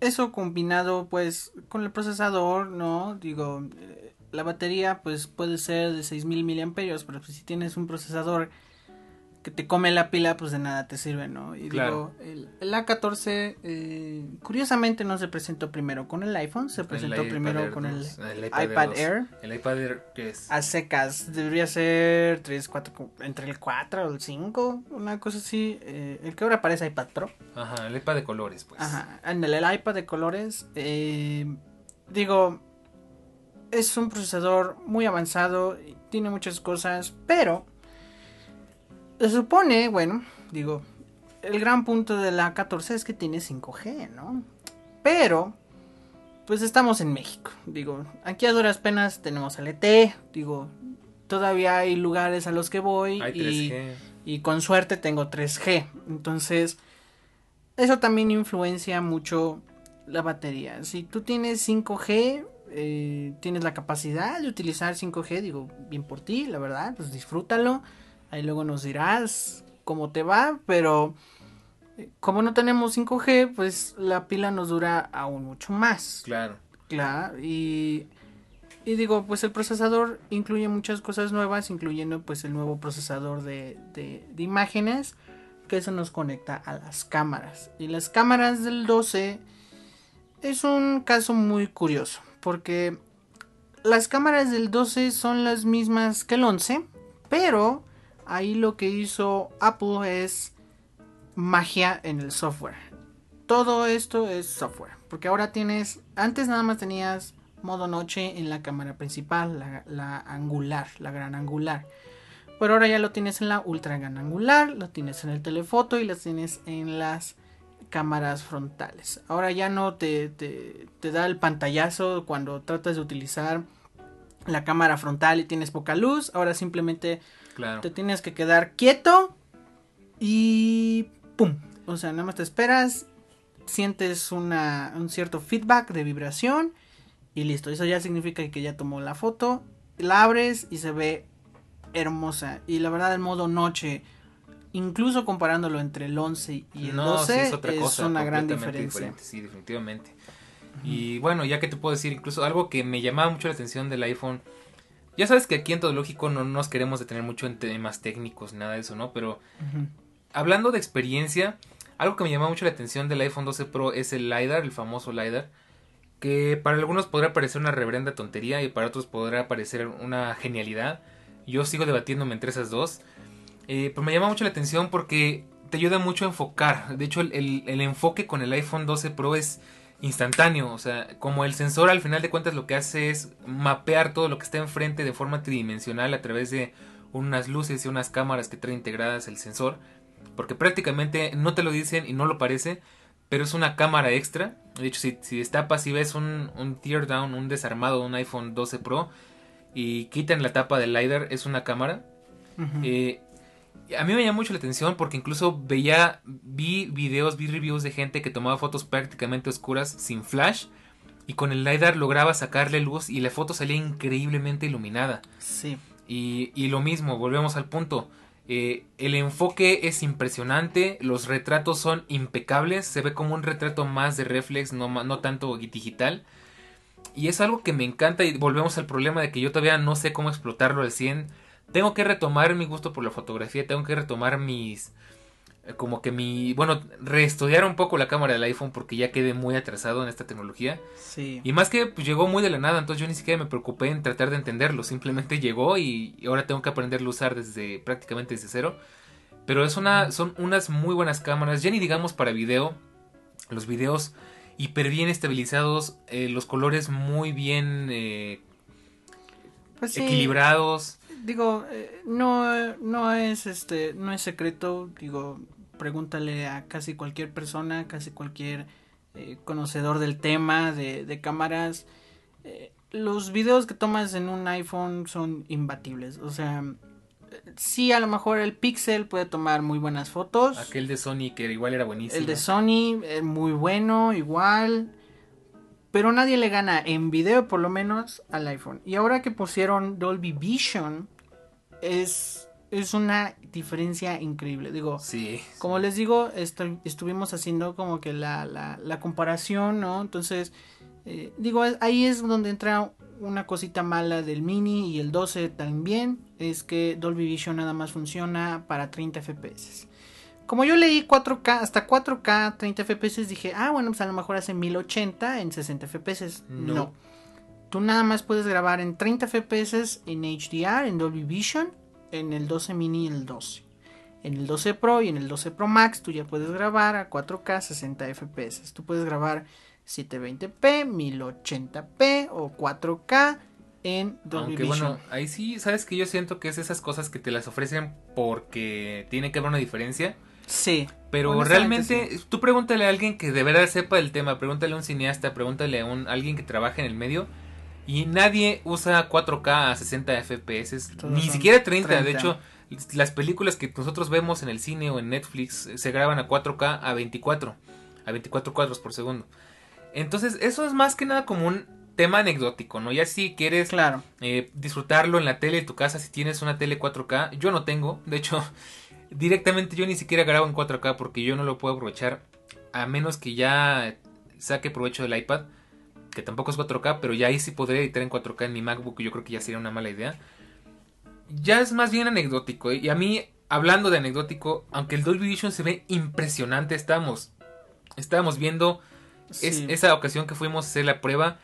eso combinado pues con el procesador, ¿no? Digo, eh, la batería pues puede ser de 6000 miliamperios, pero si tienes un procesador que te come la pila, pues de nada te sirve, ¿no? Y Claro. digo, el, el A14 eh, curiosamente no se presentó primero con el iPhone, se presentó primero con el, 2, el iPad. Air. El iPad Air, que es? A secas, debería ser 3, 4, entre el 4 o el 5, una cosa así. eh, el que ahora parece iPad Pro. Ajá, el iPad de colores, pues. Ajá, en el, el iPad de colores, eh, digo, es un procesador muy avanzado, tiene muchas cosas, pero se supone, bueno, digo, el gran punto de la 14 es que tiene 5G, ¿no? Pero, pues estamos en México, digo, aquí a duras penas tenemos LTE, digo, todavía hay lugares a los que voy Hay y 3G. y con suerte tengo 3G. Entonces, eso también influencia mucho la batería. Si tú tienes 5G, eh, tienes la capacidad de utilizar 5G, digo, bien por ti, la verdad, pues disfrútalo. Ahí luego nos dirás cómo te va, pero eh, como no tenemos 5G, pues la pila nos dura aún mucho más. Claro. Claro, y, y digo, pues el procesador incluye muchas cosas nuevas, incluyendo pues el nuevo procesador de, de, de imágenes, que eso nos conecta a las cámaras. Y las cámaras del 12 es un caso muy curioso, porque las cámaras del 12 son las mismas que el 11, pero ahí lo que hizo Apple es magia en el software todo esto es software. Porque ahora tienes, antes nada más tenías modo noche en la cámara principal, la, la angular, la gran angular. Pero ahora ya lo tienes en la ultra gran angular, lo tienes en el telefoto y lo tienes en las cámaras frontales. Ahora ya no te, te da el pantallazo cuando tratas de utilizar la cámara frontal y tienes poca luz. Ahora simplemente Claro. te tienes que quedar quieto y pum. O sea, nada más te esperas, sientes una, un cierto feedback de vibración y listo. Eso ya significa que ya tomó la foto, la abres y se ve hermosa. Y la verdad, el modo noche, incluso comparándolo entre el 11 y el 12, sí, es, es otra cosa. una gran completamente diferencia. diferente, Sí, definitivamente. Y bueno, ya que te puedo decir, incluso algo que me llamaba mucho la atención del iPhone. Ya sabes que aquí en Todo Lógico no nos queremos detener mucho en temas técnicos, nada de eso, ¿no? Pero hablando de experiencia, algo que me llama mucho la atención del iPhone 12 Pro es el LiDAR, el famoso LiDAR, que para algunos podrá parecer una reverenda tontería y para otros podrá parecer una genialidad. Yo sigo debatiéndome entre esas dos. Eh, pero me llama mucho la atención porque te ayuda mucho a enfocar. De hecho, el, el- el enfoque con el iPhone 12 Pro es instantáneo. O sea, como el sensor al final de cuentas lo que hace es mapear todo lo que está enfrente de forma tridimensional a través de unas luces y unas cámaras que trae integradas el sensor. Porque prácticamente no te lo dicen y no lo parece, pero es una cámara extra. De hecho, si, si destapas y ves un, un tear down, un desarmado de un iPhone 12 Pro y quitan la tapa del LiDAR, es una cámara. Eh, a mí me llamó mucho la atención porque incluso veía, vi videos, vi reviews de gente que tomaba fotos prácticamente oscuras sin flash y con el LiDAR lograba sacarle luz y la foto salía increíblemente iluminada. Sí. Y, y lo mismo, volvemos al punto. eh, el enfoque es impresionante, los retratos son impecables, se ve como un retrato más de reflex, no, no tanto digital. Y es algo que me encanta y volvemos al problema de que yo todavía no sé cómo explotarlo al 100. Tengo que retomar mi gusto por la fotografía, tengo que retomar mis... eh, Como que mi... Bueno, reestudiar un poco la cámara del iPhone porque ya quedé muy atrasado en esta tecnología. Sí. Y más que pues, llegó muy de la nada, entonces yo ni siquiera me preocupé en tratar de entenderlo. Simplemente llegó y, y ahora tengo que aprenderlo a usar desde prácticamente desde cero. Pero es una, son unas muy buenas cámaras, ya ni digamos para video. Los videos hiper bien estabilizados, eh, los colores muy bien eh, Pues sí. equilibrados. Digo, eh, no, no es este, no es secreto, digo, pregúntale a casi cualquier persona, casi cualquier eh, conocedor del tema de, de cámaras. eh, los videos que tomas en un iPhone son imbatibles, o sea, sí a lo mejor el Pixel puede tomar muy buenas fotos. Aquel de Sony que igual era buenísimo. El de Sony, eh, muy bueno, igual. Pero nadie le gana en video, por lo menos, al iPhone. Y ahora que pusieron Dolby Vision, es, es una diferencia increíble. Digo, Sí. como les digo, estu- estuvimos haciendo como que la, la, la comparación, ¿no? Entonces, Eh, digo, ahí es donde entra una cosita mala del mini y el 12 también, es que Dolby Vision nada más funciona para 30 FPS. Como yo leí 4K, hasta 4K 30 FPS, dije, ah, bueno, pues a lo mejor hace 1080 en 60 FPS. No. no. Tú nada más puedes grabar en 30 FPS en HDR, en Dolby Vision, en el 12 mini y el 12. En el 12 Pro y en el 12 Pro Max tú ya puedes grabar a 4K 60 FPS. Tú puedes grabar 720p, 1080p o 4K en Dolby Aunque bueno, ahí sí, sabes que yo siento que es esas cosas que te las ofrecen porque tiene que haber una diferencia. Sí. Pero realmente, tú pregúntale a alguien que de verdad sepa el tema, pregúntale a un cineasta, pregúntale a un, alguien que trabaje en el medio. Y nadie usa 4K a 60 FPS, ni siquiera 30. De hecho, las películas que nosotros vemos en el cine o en Netflix eh, se graban a 4K a 24, a 24 cuadros por segundo. Entonces, eso es más que nada como un tema anecdótico, ¿no? Ya si quieres claro. Eh, disfrutarlo en la tele de tu casa, si tienes una tele 4K, yo no tengo, de hecho, directamente yo ni siquiera grabo en 4K porque yo no lo puedo aprovechar, a menos que ya saque provecho del iPad, que tampoco es 4K, pero ya ahí sí podría editar en 4K en mi MacBook, yo creo que ya sería una mala idea. Ya es más bien anecdótico, y a mí, hablando de anecdótico, aunque el Dolby Vision se ve impresionante, estábamos, estábamos viendo es, esa ocasión que fuimos a hacer la prueba,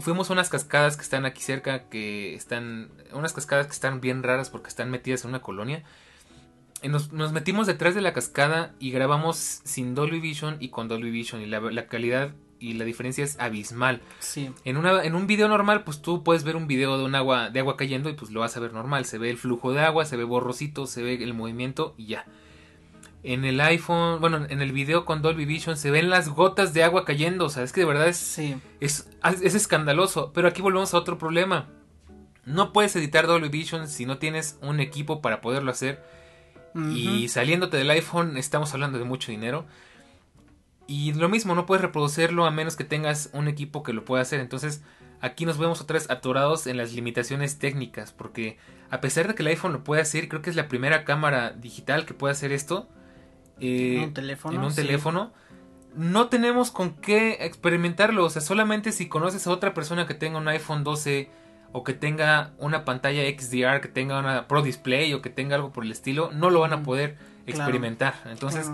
fuimos a unas cascadas que están aquí cerca, que están, unas cascadas que están bien raras porque están metidas en una colonia. Nos, metimos detrás de la cascada y grabamos sin Dolby Vision y con Dolby Vision y la, calidad y la diferencia es abismal. Sí. En, una, en un video normal, pues tú puedes ver un video de un agua, de agua cayendo y pues lo vas a ver normal. Se ve el flujo de agua, se ve borrosito, se ve el movimiento y ya. En el iPhone, bueno, en el video con Dolby Vision se ven las gotas de agua cayendo. O sea, es que de verdad es, es, es escandaloso. Pero aquí volvemos a otro problema. No puedes editar Dolby Vision si no tienes un equipo para poderlo hacer. Y saliéndote del iPhone estamos hablando de mucho dinero. Y lo mismo, no puedes reproducirlo a menos que tengas un equipo que lo pueda hacer. Entonces aquí nos vemos otra vez atorados en las limitaciones técnicas. Porque a pesar de que el iPhone lo puede hacer, creo que es la primera cámara digital que puede hacer esto en un teléfono. teléfono no tenemos con qué experimentarlo. O sea, solamente si conoces a otra persona que tenga un iPhone 12 o que tenga una pantalla XDR, que tenga una Pro Display o que tenga algo por el estilo, no lo van a poder experimentar. Entonces,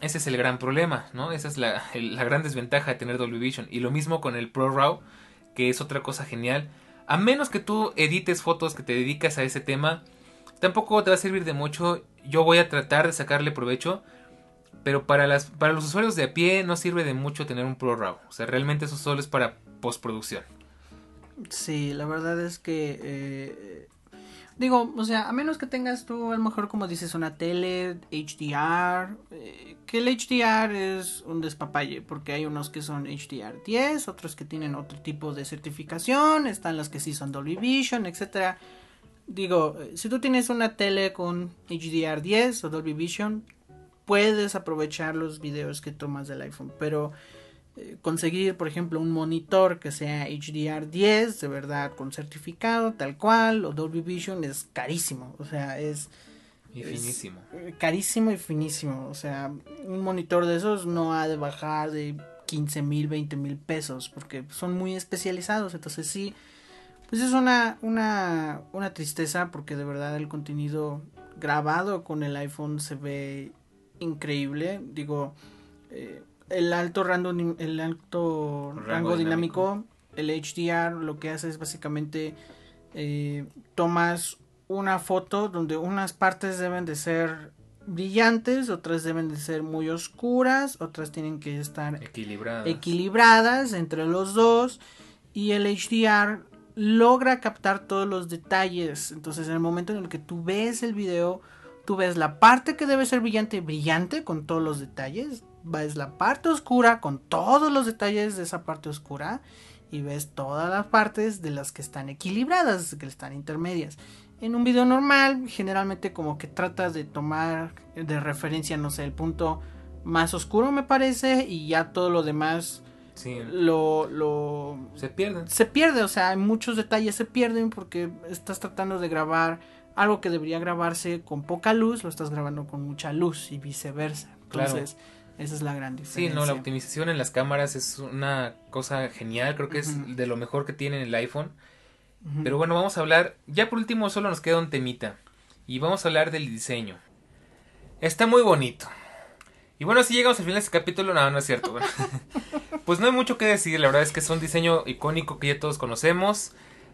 ese es el gran problema, ¿no? Esa es la, la, gran desventaja de tener Dolby Vision. Y lo mismo con el Pro RAW, que es otra cosa genial. A menos que tú edites fotos que te dedicas a ese tema, tampoco te va a servir de mucho yo voy a tratar de sacarle provecho. Pero para, las, para los usuarios de a pie no sirve de mucho tener un Pro RAW. O sea, realmente eso solo es para postproducción. Sí, la verdad es que... Eh, digo, o sea, a menos que tengas tú a lo mejor como dices una tele HDR, eh, que el HDR es un despapalle, porque hay unos que son HDR 10, otros que tienen otro tipo de certificación, están los que sí son Dolby Vision, etcétera. Digo, si tú tienes una tele con HDR10 o Dolby Vision, puedes aprovechar los videos que tomas del iPhone, pero eh, conseguir, por ejemplo, un monitor que sea HDR10, de verdad, con certificado, tal cual, o Dolby Vision es carísimo, o sea, es... Y finísimo. Eh, carísimo y finísimo, o sea, un monitor de esos no ha de bajar de 15 mil, 20 mil pesos, porque son muy especializados, entonces sí pues es una, una, una tristeza porque de verdad el contenido grabado con el iPhone se ve increíble. Digo, eh, el alto rango, el alto rango, dinámico, el HDR lo que hace es básicamente eh, tomas una foto donde unas partes deben de ser brillantes, otras deben de ser muy oscuras, otras tienen que estar equilibradas, equilibradas entre los dos y el HDR logra captar todos los detalles. Entonces, en el momento en el que tú ves el video, tú ves la parte que debe ser brillante, brillante con todos los detalles. Ves la parte oscura con todos los detalles de esa parte oscura. Y ves todas las partes de las que están equilibradas, que están intermedias. En un video normal, generalmente como que tratas de tomar de referencia, no sé, el punto más oscuro me parece. Y ya todo lo demás lo, lo... Se pierden. Se pierde, o sea, muchos detalles se pierden porque estás tratando de grabar algo que debería grabarse con poca luz, lo estás grabando con mucha luz y viceversa. Entonces, Esa es la gran diferencia. Sí, no, la optimización en las cámaras es una cosa genial, creo que es de lo mejor que tiene el iPhone. Pero bueno, vamos a hablar, ya por último solo nos queda un temita y vamos a hablar del diseño. Está muy bonito. Y bueno, si llegamos al final de este capítulo, no, no es cierto. [laughs] pues no hay mucho que decir, la verdad es que es un diseño icónico que ya todos conocemos.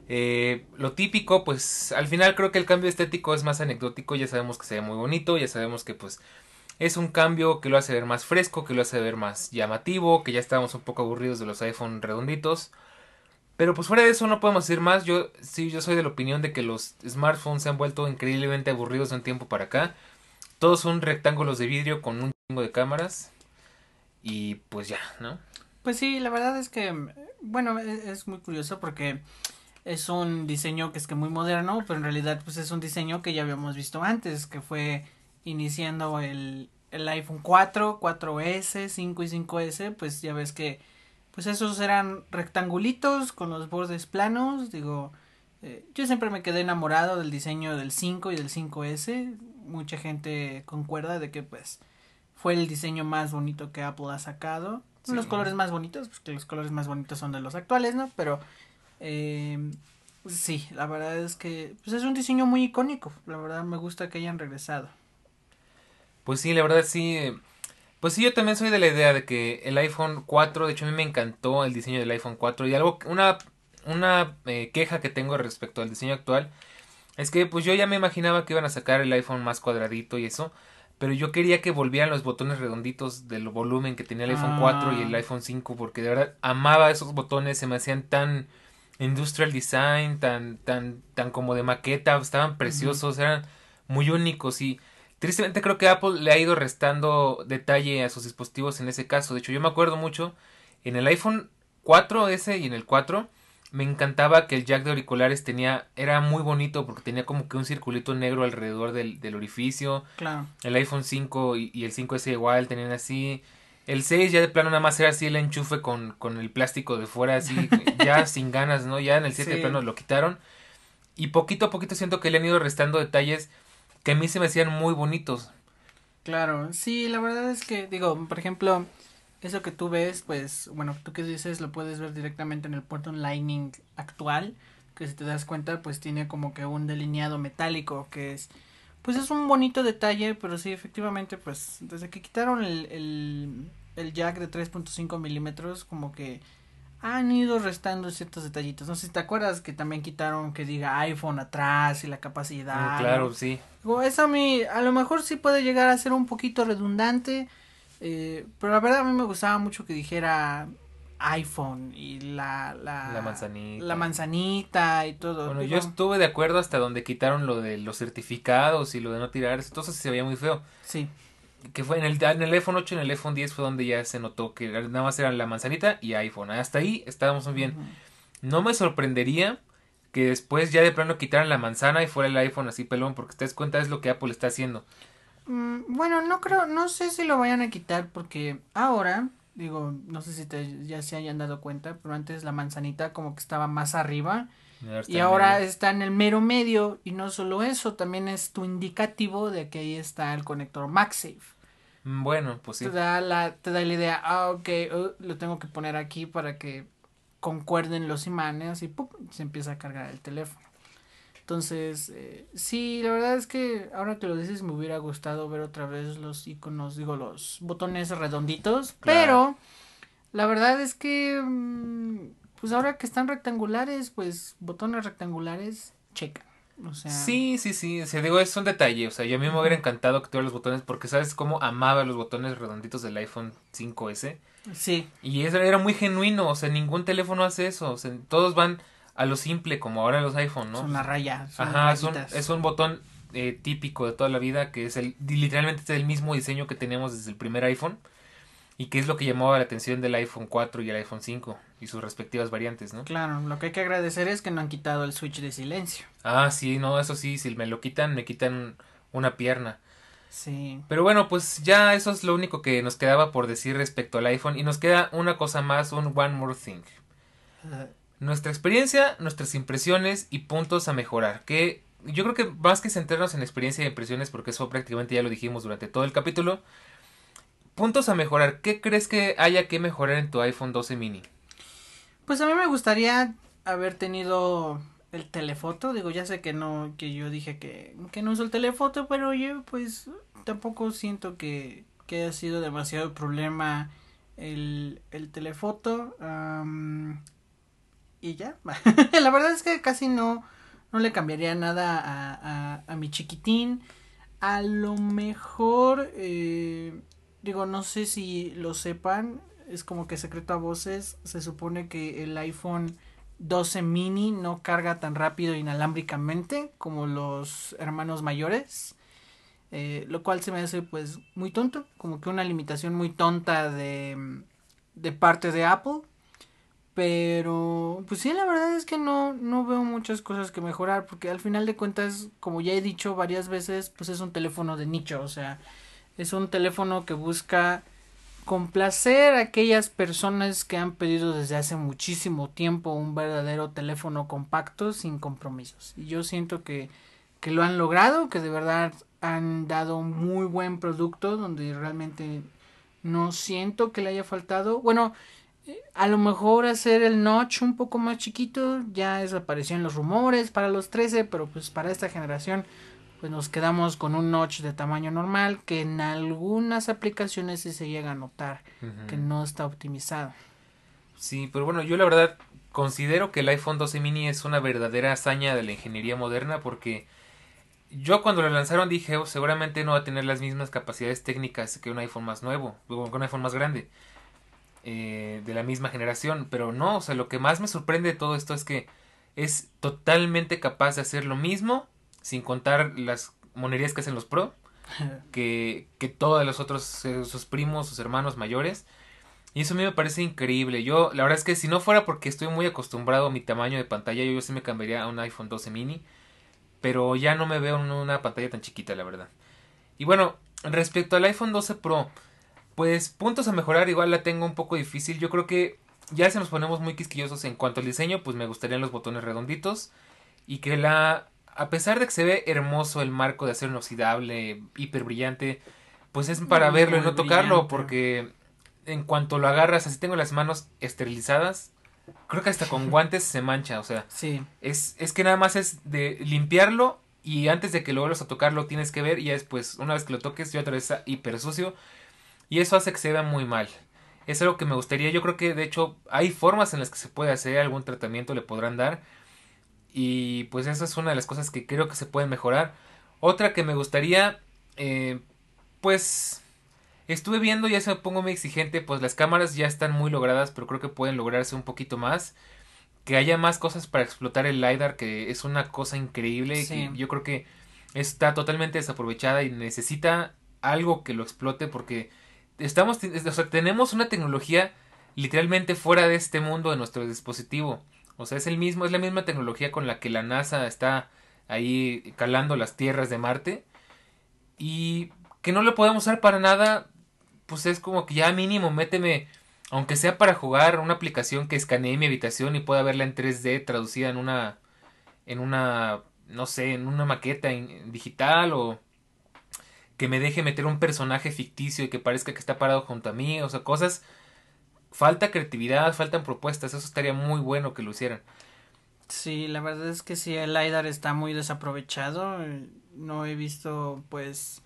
Eh, lo típico, pues al final creo que el cambio estético es más anecdótico, ya sabemos que se ve muy bonito, ya sabemos que pues es un cambio que lo hace ver más fresco, que lo hace ver más llamativo, que ya estábamos un poco aburridos de los iPhone redonditos. Pero pues fuera de eso no podemos decir más. Yo sí, yo soy de la opinión de que los smartphones se han vuelto increíblemente aburridos de un tiempo para acá. Todos son rectángulos de vidrio con un chingo de cámaras. Y pues ya, ¿no? Pues sí, la verdad es que, bueno, e-, es, muy curioso porque es un diseño que es que muy moderno, pero en realidad pues es un diseño que ya habíamos visto antes, que fue iniciando el, el iPhone 4, 4S, 5 y 5S, pues ya ves que pues esos eran rectangulitos con los bordes planos, digo, eh, yo siempre me quedé enamorado del diseño del 5 y del 5S, mucha gente concuerda de que pues fue el diseño más bonito que Apple ha sacado, los colores más bonitos, pues que los colores más bonitos son de los actuales, ¿no? Pero eh, sí, la verdad es que pues es un diseño muy icónico, la verdad me gusta que hayan regresado. Pues sí, la verdad sí. Pues sí, yo también soy de la idea de que el iPhone 4, de hecho a mí me encantó el diseño del iPhone 4 y algo, una, una eh, queja que tengo respecto al diseño actual es que pues yo ya me imaginaba que iban a sacar el iPhone más cuadradito y eso, pero yo quería que volvieran los botones redonditos del volumen que tenía el iPhone 4 y el ah. iPhone 5 porque de verdad amaba esos botones, se me hacían tan industrial design, tan tan tan como de maqueta, estaban preciosos, eran muy únicos y Tristemente creo que Apple le ha ido restando detalle a sus dispositivos en ese caso. De hecho, yo me acuerdo mucho en el iPhone 4S y en el 4 me encantaba que el jack de auriculares tenía era muy bonito porque tenía como que un circulito negro alrededor del, del orificio. Claro. El iPhone 5 y, el 5S igual tenían así. El 6 ya de plano nada más era así el enchufe con, con el plástico de fuera así [laughs] ya sin ganas, ¿no? Ya en el 7 de plano lo quitaron. Y poquito a poquito siento que le han ido restando detalles que a mí se me hacían muy bonitos. Claro, sí, la verdad es que, digo, por ejemplo, eso que tú ves, pues, bueno, tú que dices, lo puedes ver directamente en el puerto Lightning actual, que si te das cuenta, pues tiene como que un delineado metálico, que es, pues es un bonito detalle, pero sí, efectivamente, pues, desde que quitaron el, el, el jack de 3.5 milímetros, como que han ido restando ciertos detallitos. No sé si te acuerdas que también quitaron que diga iPhone atrás y la capacidad. Mm, claro, sí. Eso a mí, a lo mejor sí puede llegar a ser un poquito redundante, eh, pero la verdad a mí me gustaba mucho que dijera iPhone y la, la, la manzanita. La manzanita y todo. Bueno, yo estuve de acuerdo hasta donde quitaron lo de los certificados y lo de no tirar, entonces se veía muy feo. Sí que fue en el, en el iPhone 8 en el iPhone 10 fue donde ya se notó que nada más eran la manzanita y iPhone. Hasta ahí estábamos muy bien. No me sorprendería que después ya de plano quitaran la manzana y fuera el iPhone así pelón, porque te das cuenta es lo que Apple está haciendo. Mm, bueno, no creo, no sé si lo vayan a quitar porque ahora, digo, no sé si te, ya se hayan dado cuenta, pero antes la manzanita como que estaba más arriba y ahora está en el mero medio y no solo eso, también es tu indicativo de que ahí está el conector MagSafe. Mm, bueno, pues sí. Te da la, te da la idea, ah, ok, uh, lo tengo que poner aquí para que concuerden los imanes y ¡pum! se empieza a cargar el teléfono. Entonces, eh, sí, la verdad es que ahora que lo dices me hubiera gustado ver otra vez los iconos, digo, los botones redonditos, pero la verdad es que, mm, pues ahora que están rectangulares, pues botones rectangulares, Sí, sí, sí, o sea, digo, es un detalle, o sea, yo a mí me hubiera encantado que tuvieran los botones porque sabes cómo amaba los botones redonditos del iPhone 5S. Sí. Y eso era muy genuino, o sea, ningún teléfono hace eso, o sea, todos van a lo simple como ahora los iPhone, ¿no? Es una raya. Ajá, es un, es un, botón eh, típico de toda la vida que es el, literalmente es el mismo diseño que teníamos desde el primer iPhone y que es lo que llamaba la atención del iPhone 4 y el iPhone 5 y sus respectivas variantes, ¿no? Claro, lo que hay que agradecer es que no han quitado el switch de silencio. Ah, sí, no, eso sí, si me lo quitan, me quitan una pierna. Sí. Pero bueno, pues ya eso es lo único que nos quedaba por decir respecto al iPhone y nos queda una cosa más, un one more thing. Nuestra experiencia, nuestras impresiones y puntos a mejorar, que yo creo que más que centrarnos en experiencia y impresiones, porque eso prácticamente ya lo dijimos durante todo el capítulo, puntos a mejorar. ¿Qué crees que haya que mejorar en tu iPhone 12 mini? Pues a mí me gustaría haber tenido el telefoto. Digo, ya sé que no, que yo dije que, que no uso el telefoto, pero yo pues tampoco siento que, que haya sido demasiado problema el, el telefoto. y ya. [laughs] la verdad es que casi no, no le cambiaría nada a, a, a mi chiquitín. A lo mejor, eh, digo, no sé si lo sepan, es como que secreto a voces, se supone que el iPhone 12 mini no carga tan rápido inalámbricamente como los hermanos mayores. Eh, lo cual se me hace pues muy tonto, como que una limitación muy tonta de, de parte de Apple. Pero, pues sí, la verdad es que no, no veo muchas cosas que mejorar, porque al final de cuentas, como ya he dicho varias veces, pues es un teléfono de nicho, o sea, es un teléfono que busca complacer a aquellas personas que han pedido desde hace muchísimo tiempo un verdadero teléfono compacto sin compromisos. Y yo siento que, que lo han logrado, que de verdad han dado un muy buen producto donde realmente no siento que le haya faltado. Bueno, a lo mejor hacer el notch un poco más chiquito ya desapareció en los rumores para los 13, pero pues para esta generación pues nos quedamos con un notch de tamaño normal que en algunas aplicaciones sí se llega a notar que no está optimizado. Sí, pero bueno, yo la verdad considero que el iPhone 12 mini es una verdadera hazaña de la ingeniería moderna porque yo cuando lo lanzaron dije, oh, seguramente no va a tener las mismas capacidades técnicas que un iPhone más nuevo, que un iPhone más grande, eh, de la misma generación, pero no, o sea, lo que más me sorprende de todo esto es que es totalmente capaz de hacer lo mismo sin contar las monerías que hacen los Pro, [laughs] que, que todos los otros, eh, sus primos, sus hermanos mayores. Y eso a mí me parece increíble. Yo, la verdad es que si no fuera porque estoy muy acostumbrado a mi tamaño de pantalla, yo, yo sí me cambiaría a un iPhone 12 mini. Pero ya no me veo en una pantalla tan chiquita, la verdad. Y bueno, respecto al iPhone 12 Pro, pues puntos a mejorar, igual la tengo un poco difícil. Yo creo que ya se nos ponemos muy quisquillosos en cuanto al diseño, pues me gustarían los botones redonditos. Y que la a pesar de que se ve hermoso el marco de acero inoxidable, hiper brillante, pues es para verlo y no tocarlo, porque en cuanto lo agarras, así tengo las manos esterilizadas, creo que hasta con [laughs] guantes se mancha, o sea, sí. es, es que nada más es de limpiarlo y antes de que lo vuelvas a tocarlo tienes que ver y ya después, una vez que lo toques, ya otra vez está hiper sucio y eso hace que se vea muy mal. Es algo que me gustaría, yo creo que de hecho hay formas en las que se puede hacer algún tratamiento, le podrán dar y pues esa es una de las cosas que creo que se pueden mejorar. Otra que me gustaría, eh, pues estuve viendo, ya se me pongo muy exigente, pues las cámaras ya están muy logradas, pero creo que pueden lograrse un poquito más. Que haya más cosas para explotar el LiDAR, que es una cosa increíble. Que yo creo que está totalmente desaprovechada y necesita algo que lo explote porque estamos, o sea, tenemos una tecnología literalmente fuera de este mundo de nuestro dispositivo. O sea, es el mismo, es la misma tecnología con la que la NASA está ahí calando las tierras de Marte. Y que no lo podemos usar para nada, pues es como que ya mínimo méteme, aunque sea para jugar una aplicación que escanee mi habitación y pueda verla en 3D traducida en una, en una, no sé, en una maqueta en, digital o que me deje meter un personaje ficticio y que parezca que está parado junto a mí, o sea, cosas falta creatividad, faltan propuestas, eso estaría muy bueno que lo hicieran. Sí, la verdad es que sí, el LiDAR está muy desaprovechado, no he visto pues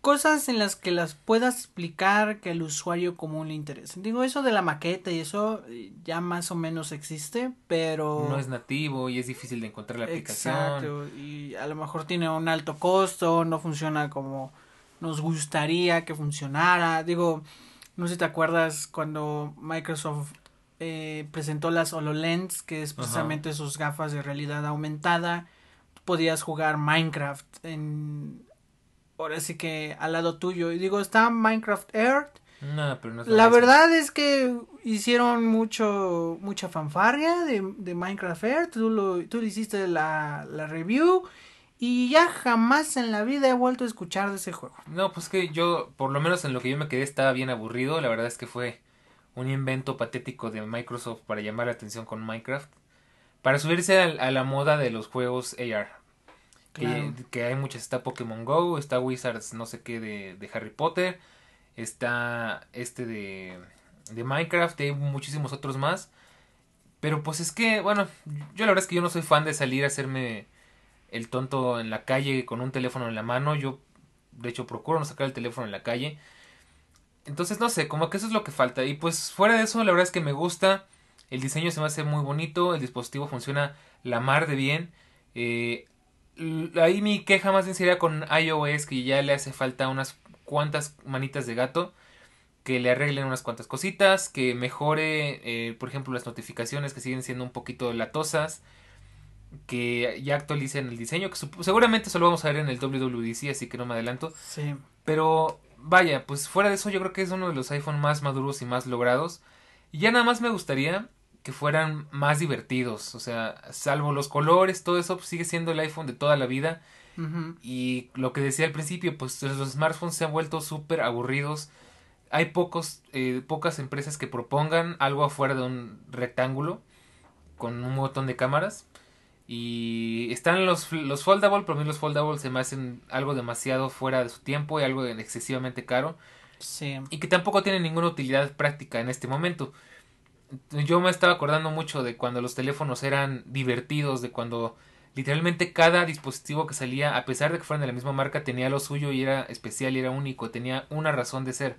cosas en las que las puedas explicar que al usuario común le interese. Digo, eso de la maqueta y eso eh, ya más o menos existe, pero... No es nativo y es difícil de encontrar la aplicación. Exacto, y a lo mejor tiene un alto costo, no funciona como nos gustaría que funcionara. Digo, no sé si te acuerdas cuando Microsoft eh, presentó las HoloLens, que es precisamente sus gafas de realidad aumentada. Podías jugar Minecraft en. Ahora sí que al lado tuyo. Y digo, está Minecraft Earth. No, pero no la verdad es que hicieron mucho mucha fanfarria de, de Minecraft Earth. Tú lo, tú hiciste la, la review y ya jamás en la vida he vuelto a escuchar de ese juego. No, pues que yo, por lo menos en lo que yo me quedé, estaba bien aburrido. La verdad es que fue un invento patético de Microsoft para llamar la atención con Minecraft. Para subirse a, la moda de los juegos AR. Que, hay muchas. Está Pokémon Go, está Wizards no sé qué de, de Harry Potter. está este de, de Minecraft, y hay muchísimos otros más. Pero pues es que, bueno, yo la verdad es que yo no soy fan de salir a hacerme el tonto en la calle con un teléfono en la mano. Yo, de hecho, procuro no sacar el teléfono en la calle. Entonces, no sé, como que eso es lo que falta. Y pues fuera de eso, la verdad es que me gusta. El diseño se me hace muy bonito. El dispositivo funciona la mar de bien. Eh, ahí mi queja más bien sería con iOS, que ya le hace falta unas cuantas manitas de gato que le arreglen unas cuantas cositas, que mejore, eh, por ejemplo, las notificaciones que siguen siendo un poquito latosas, que ya actualicen el diseño, que seguramente eso lo vamos a ver en el WWDC, así que no me adelanto. Sí. Pero vaya, pues fuera de eso yo creo que es uno de los iPhone más maduros y más logrados. Y ya nada más me gustaría que fueran más divertidos, o sea, salvo los colores, todo eso pues, sigue siendo el iPhone de toda la vida. Y lo que decía al principio, pues los smartphones se han vuelto súper aburridos hay pocos, eh, pocas empresas que propongan algo afuera de un rectángulo con un botón de cámaras. Y están los, los foldable, pero a mí los foldable se me hacen algo demasiado fuera de su tiempo y algo excesivamente caro. Sí. Y que tampoco tienen ninguna utilidad práctica en este momento. Yo me estaba acordando mucho de cuando los teléfonos eran divertidos, de cuando literalmente cada dispositivo que salía, a pesar de que fueran de la misma marca, tenía lo suyo y era especial y era único, tenía una razón de ser.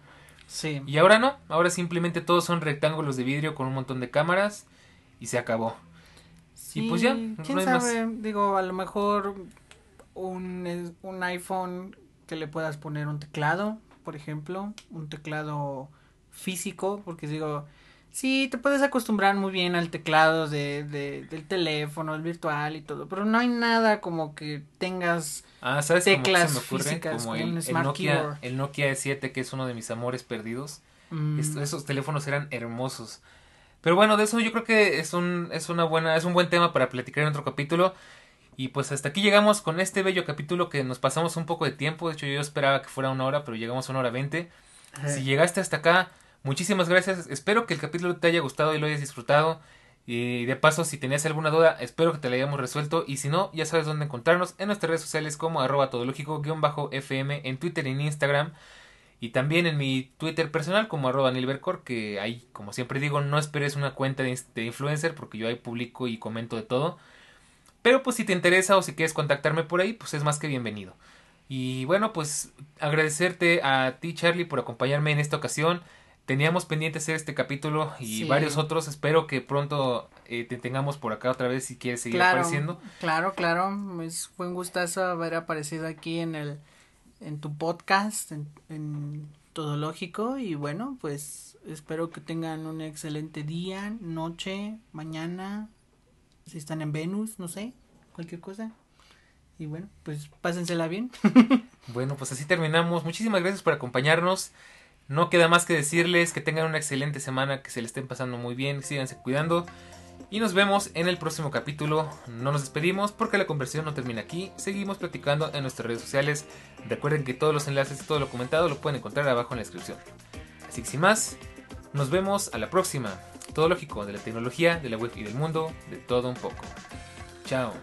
Sí. Y ahora no, ahora simplemente todos son rectángulos de vidrio con un montón de cámaras y se acabó. Sí, y pues ya, quién sabe, digo, a lo mejor un, un iPhone que le puedas poner un teclado, por ejemplo, un teclado físico, porque digo, Sí, te puedes acostumbrar muy bien al teclado de, de, del teléfono, el virtual y todo, pero no hay nada como que tengas ah, ¿sabes teclas se me ocurre? como, el, Nokia, el Nokia E7, que es uno de mis amores perdidos. Mm. esos teléfonos eran hermosos. Pero bueno, de eso yo creo que es un, es una buena, es un buen tema para platicar en otro capítulo. Y pues hasta aquí llegamos con este bello capítulo que nos pasamos un poco de tiempo. De hecho, yo esperaba que fuera una hora, pero llegamos a una hora veinte. Si llegaste hasta acá, Muchísimas gracias. Espero que el capítulo te haya gustado y lo hayas disfrutado. Y de paso, si tenías alguna duda, espero que te la hayamos resuelto. Y si no, ya sabes dónde encontrarnos en nuestras redes sociales como arroba todológico-fm en Twitter y en Instagram. Y también en mi Twitter personal como arroba nilbercor, que ahí, como siempre digo, no esperes una cuenta de, de influencer porque yo ahí publico y comento de todo. Pero pues si te interesa o si quieres contactarme por ahí, pues es más que bienvenido. Y bueno, pues agradecerte a ti Charlie por acompañarme en esta ocasión. Teníamos pendiente hacer este capítulo y varios otros. Espero que pronto eh, te tengamos por acá otra vez si quieres seguir apareciendo. Claro, claro. Es, fue un gustazo haber aparecido aquí en el en tu podcast, en, en Todo Lógico. Y bueno, pues espero que tengan un excelente día, noche, mañana. Si están en Venus, no sé, cualquier cosa. Y bueno, pues pásensela bien. [laughs] bueno, pues así terminamos. Muchísimas gracias por acompañarnos. No queda más que decirles que tengan una excelente semana, que se le estén pasando muy bien, síganse cuidando. Y nos vemos en el próximo capítulo. No nos despedimos porque la conversación no termina aquí. Seguimos platicando en nuestras redes sociales. Recuerden que todos los enlaces y todo lo comentado lo pueden encontrar abajo en la descripción. Así que sin más, nos vemos a la próxima. Todo lógico de la tecnología, de la web y del mundo, de todo un poco. Chao.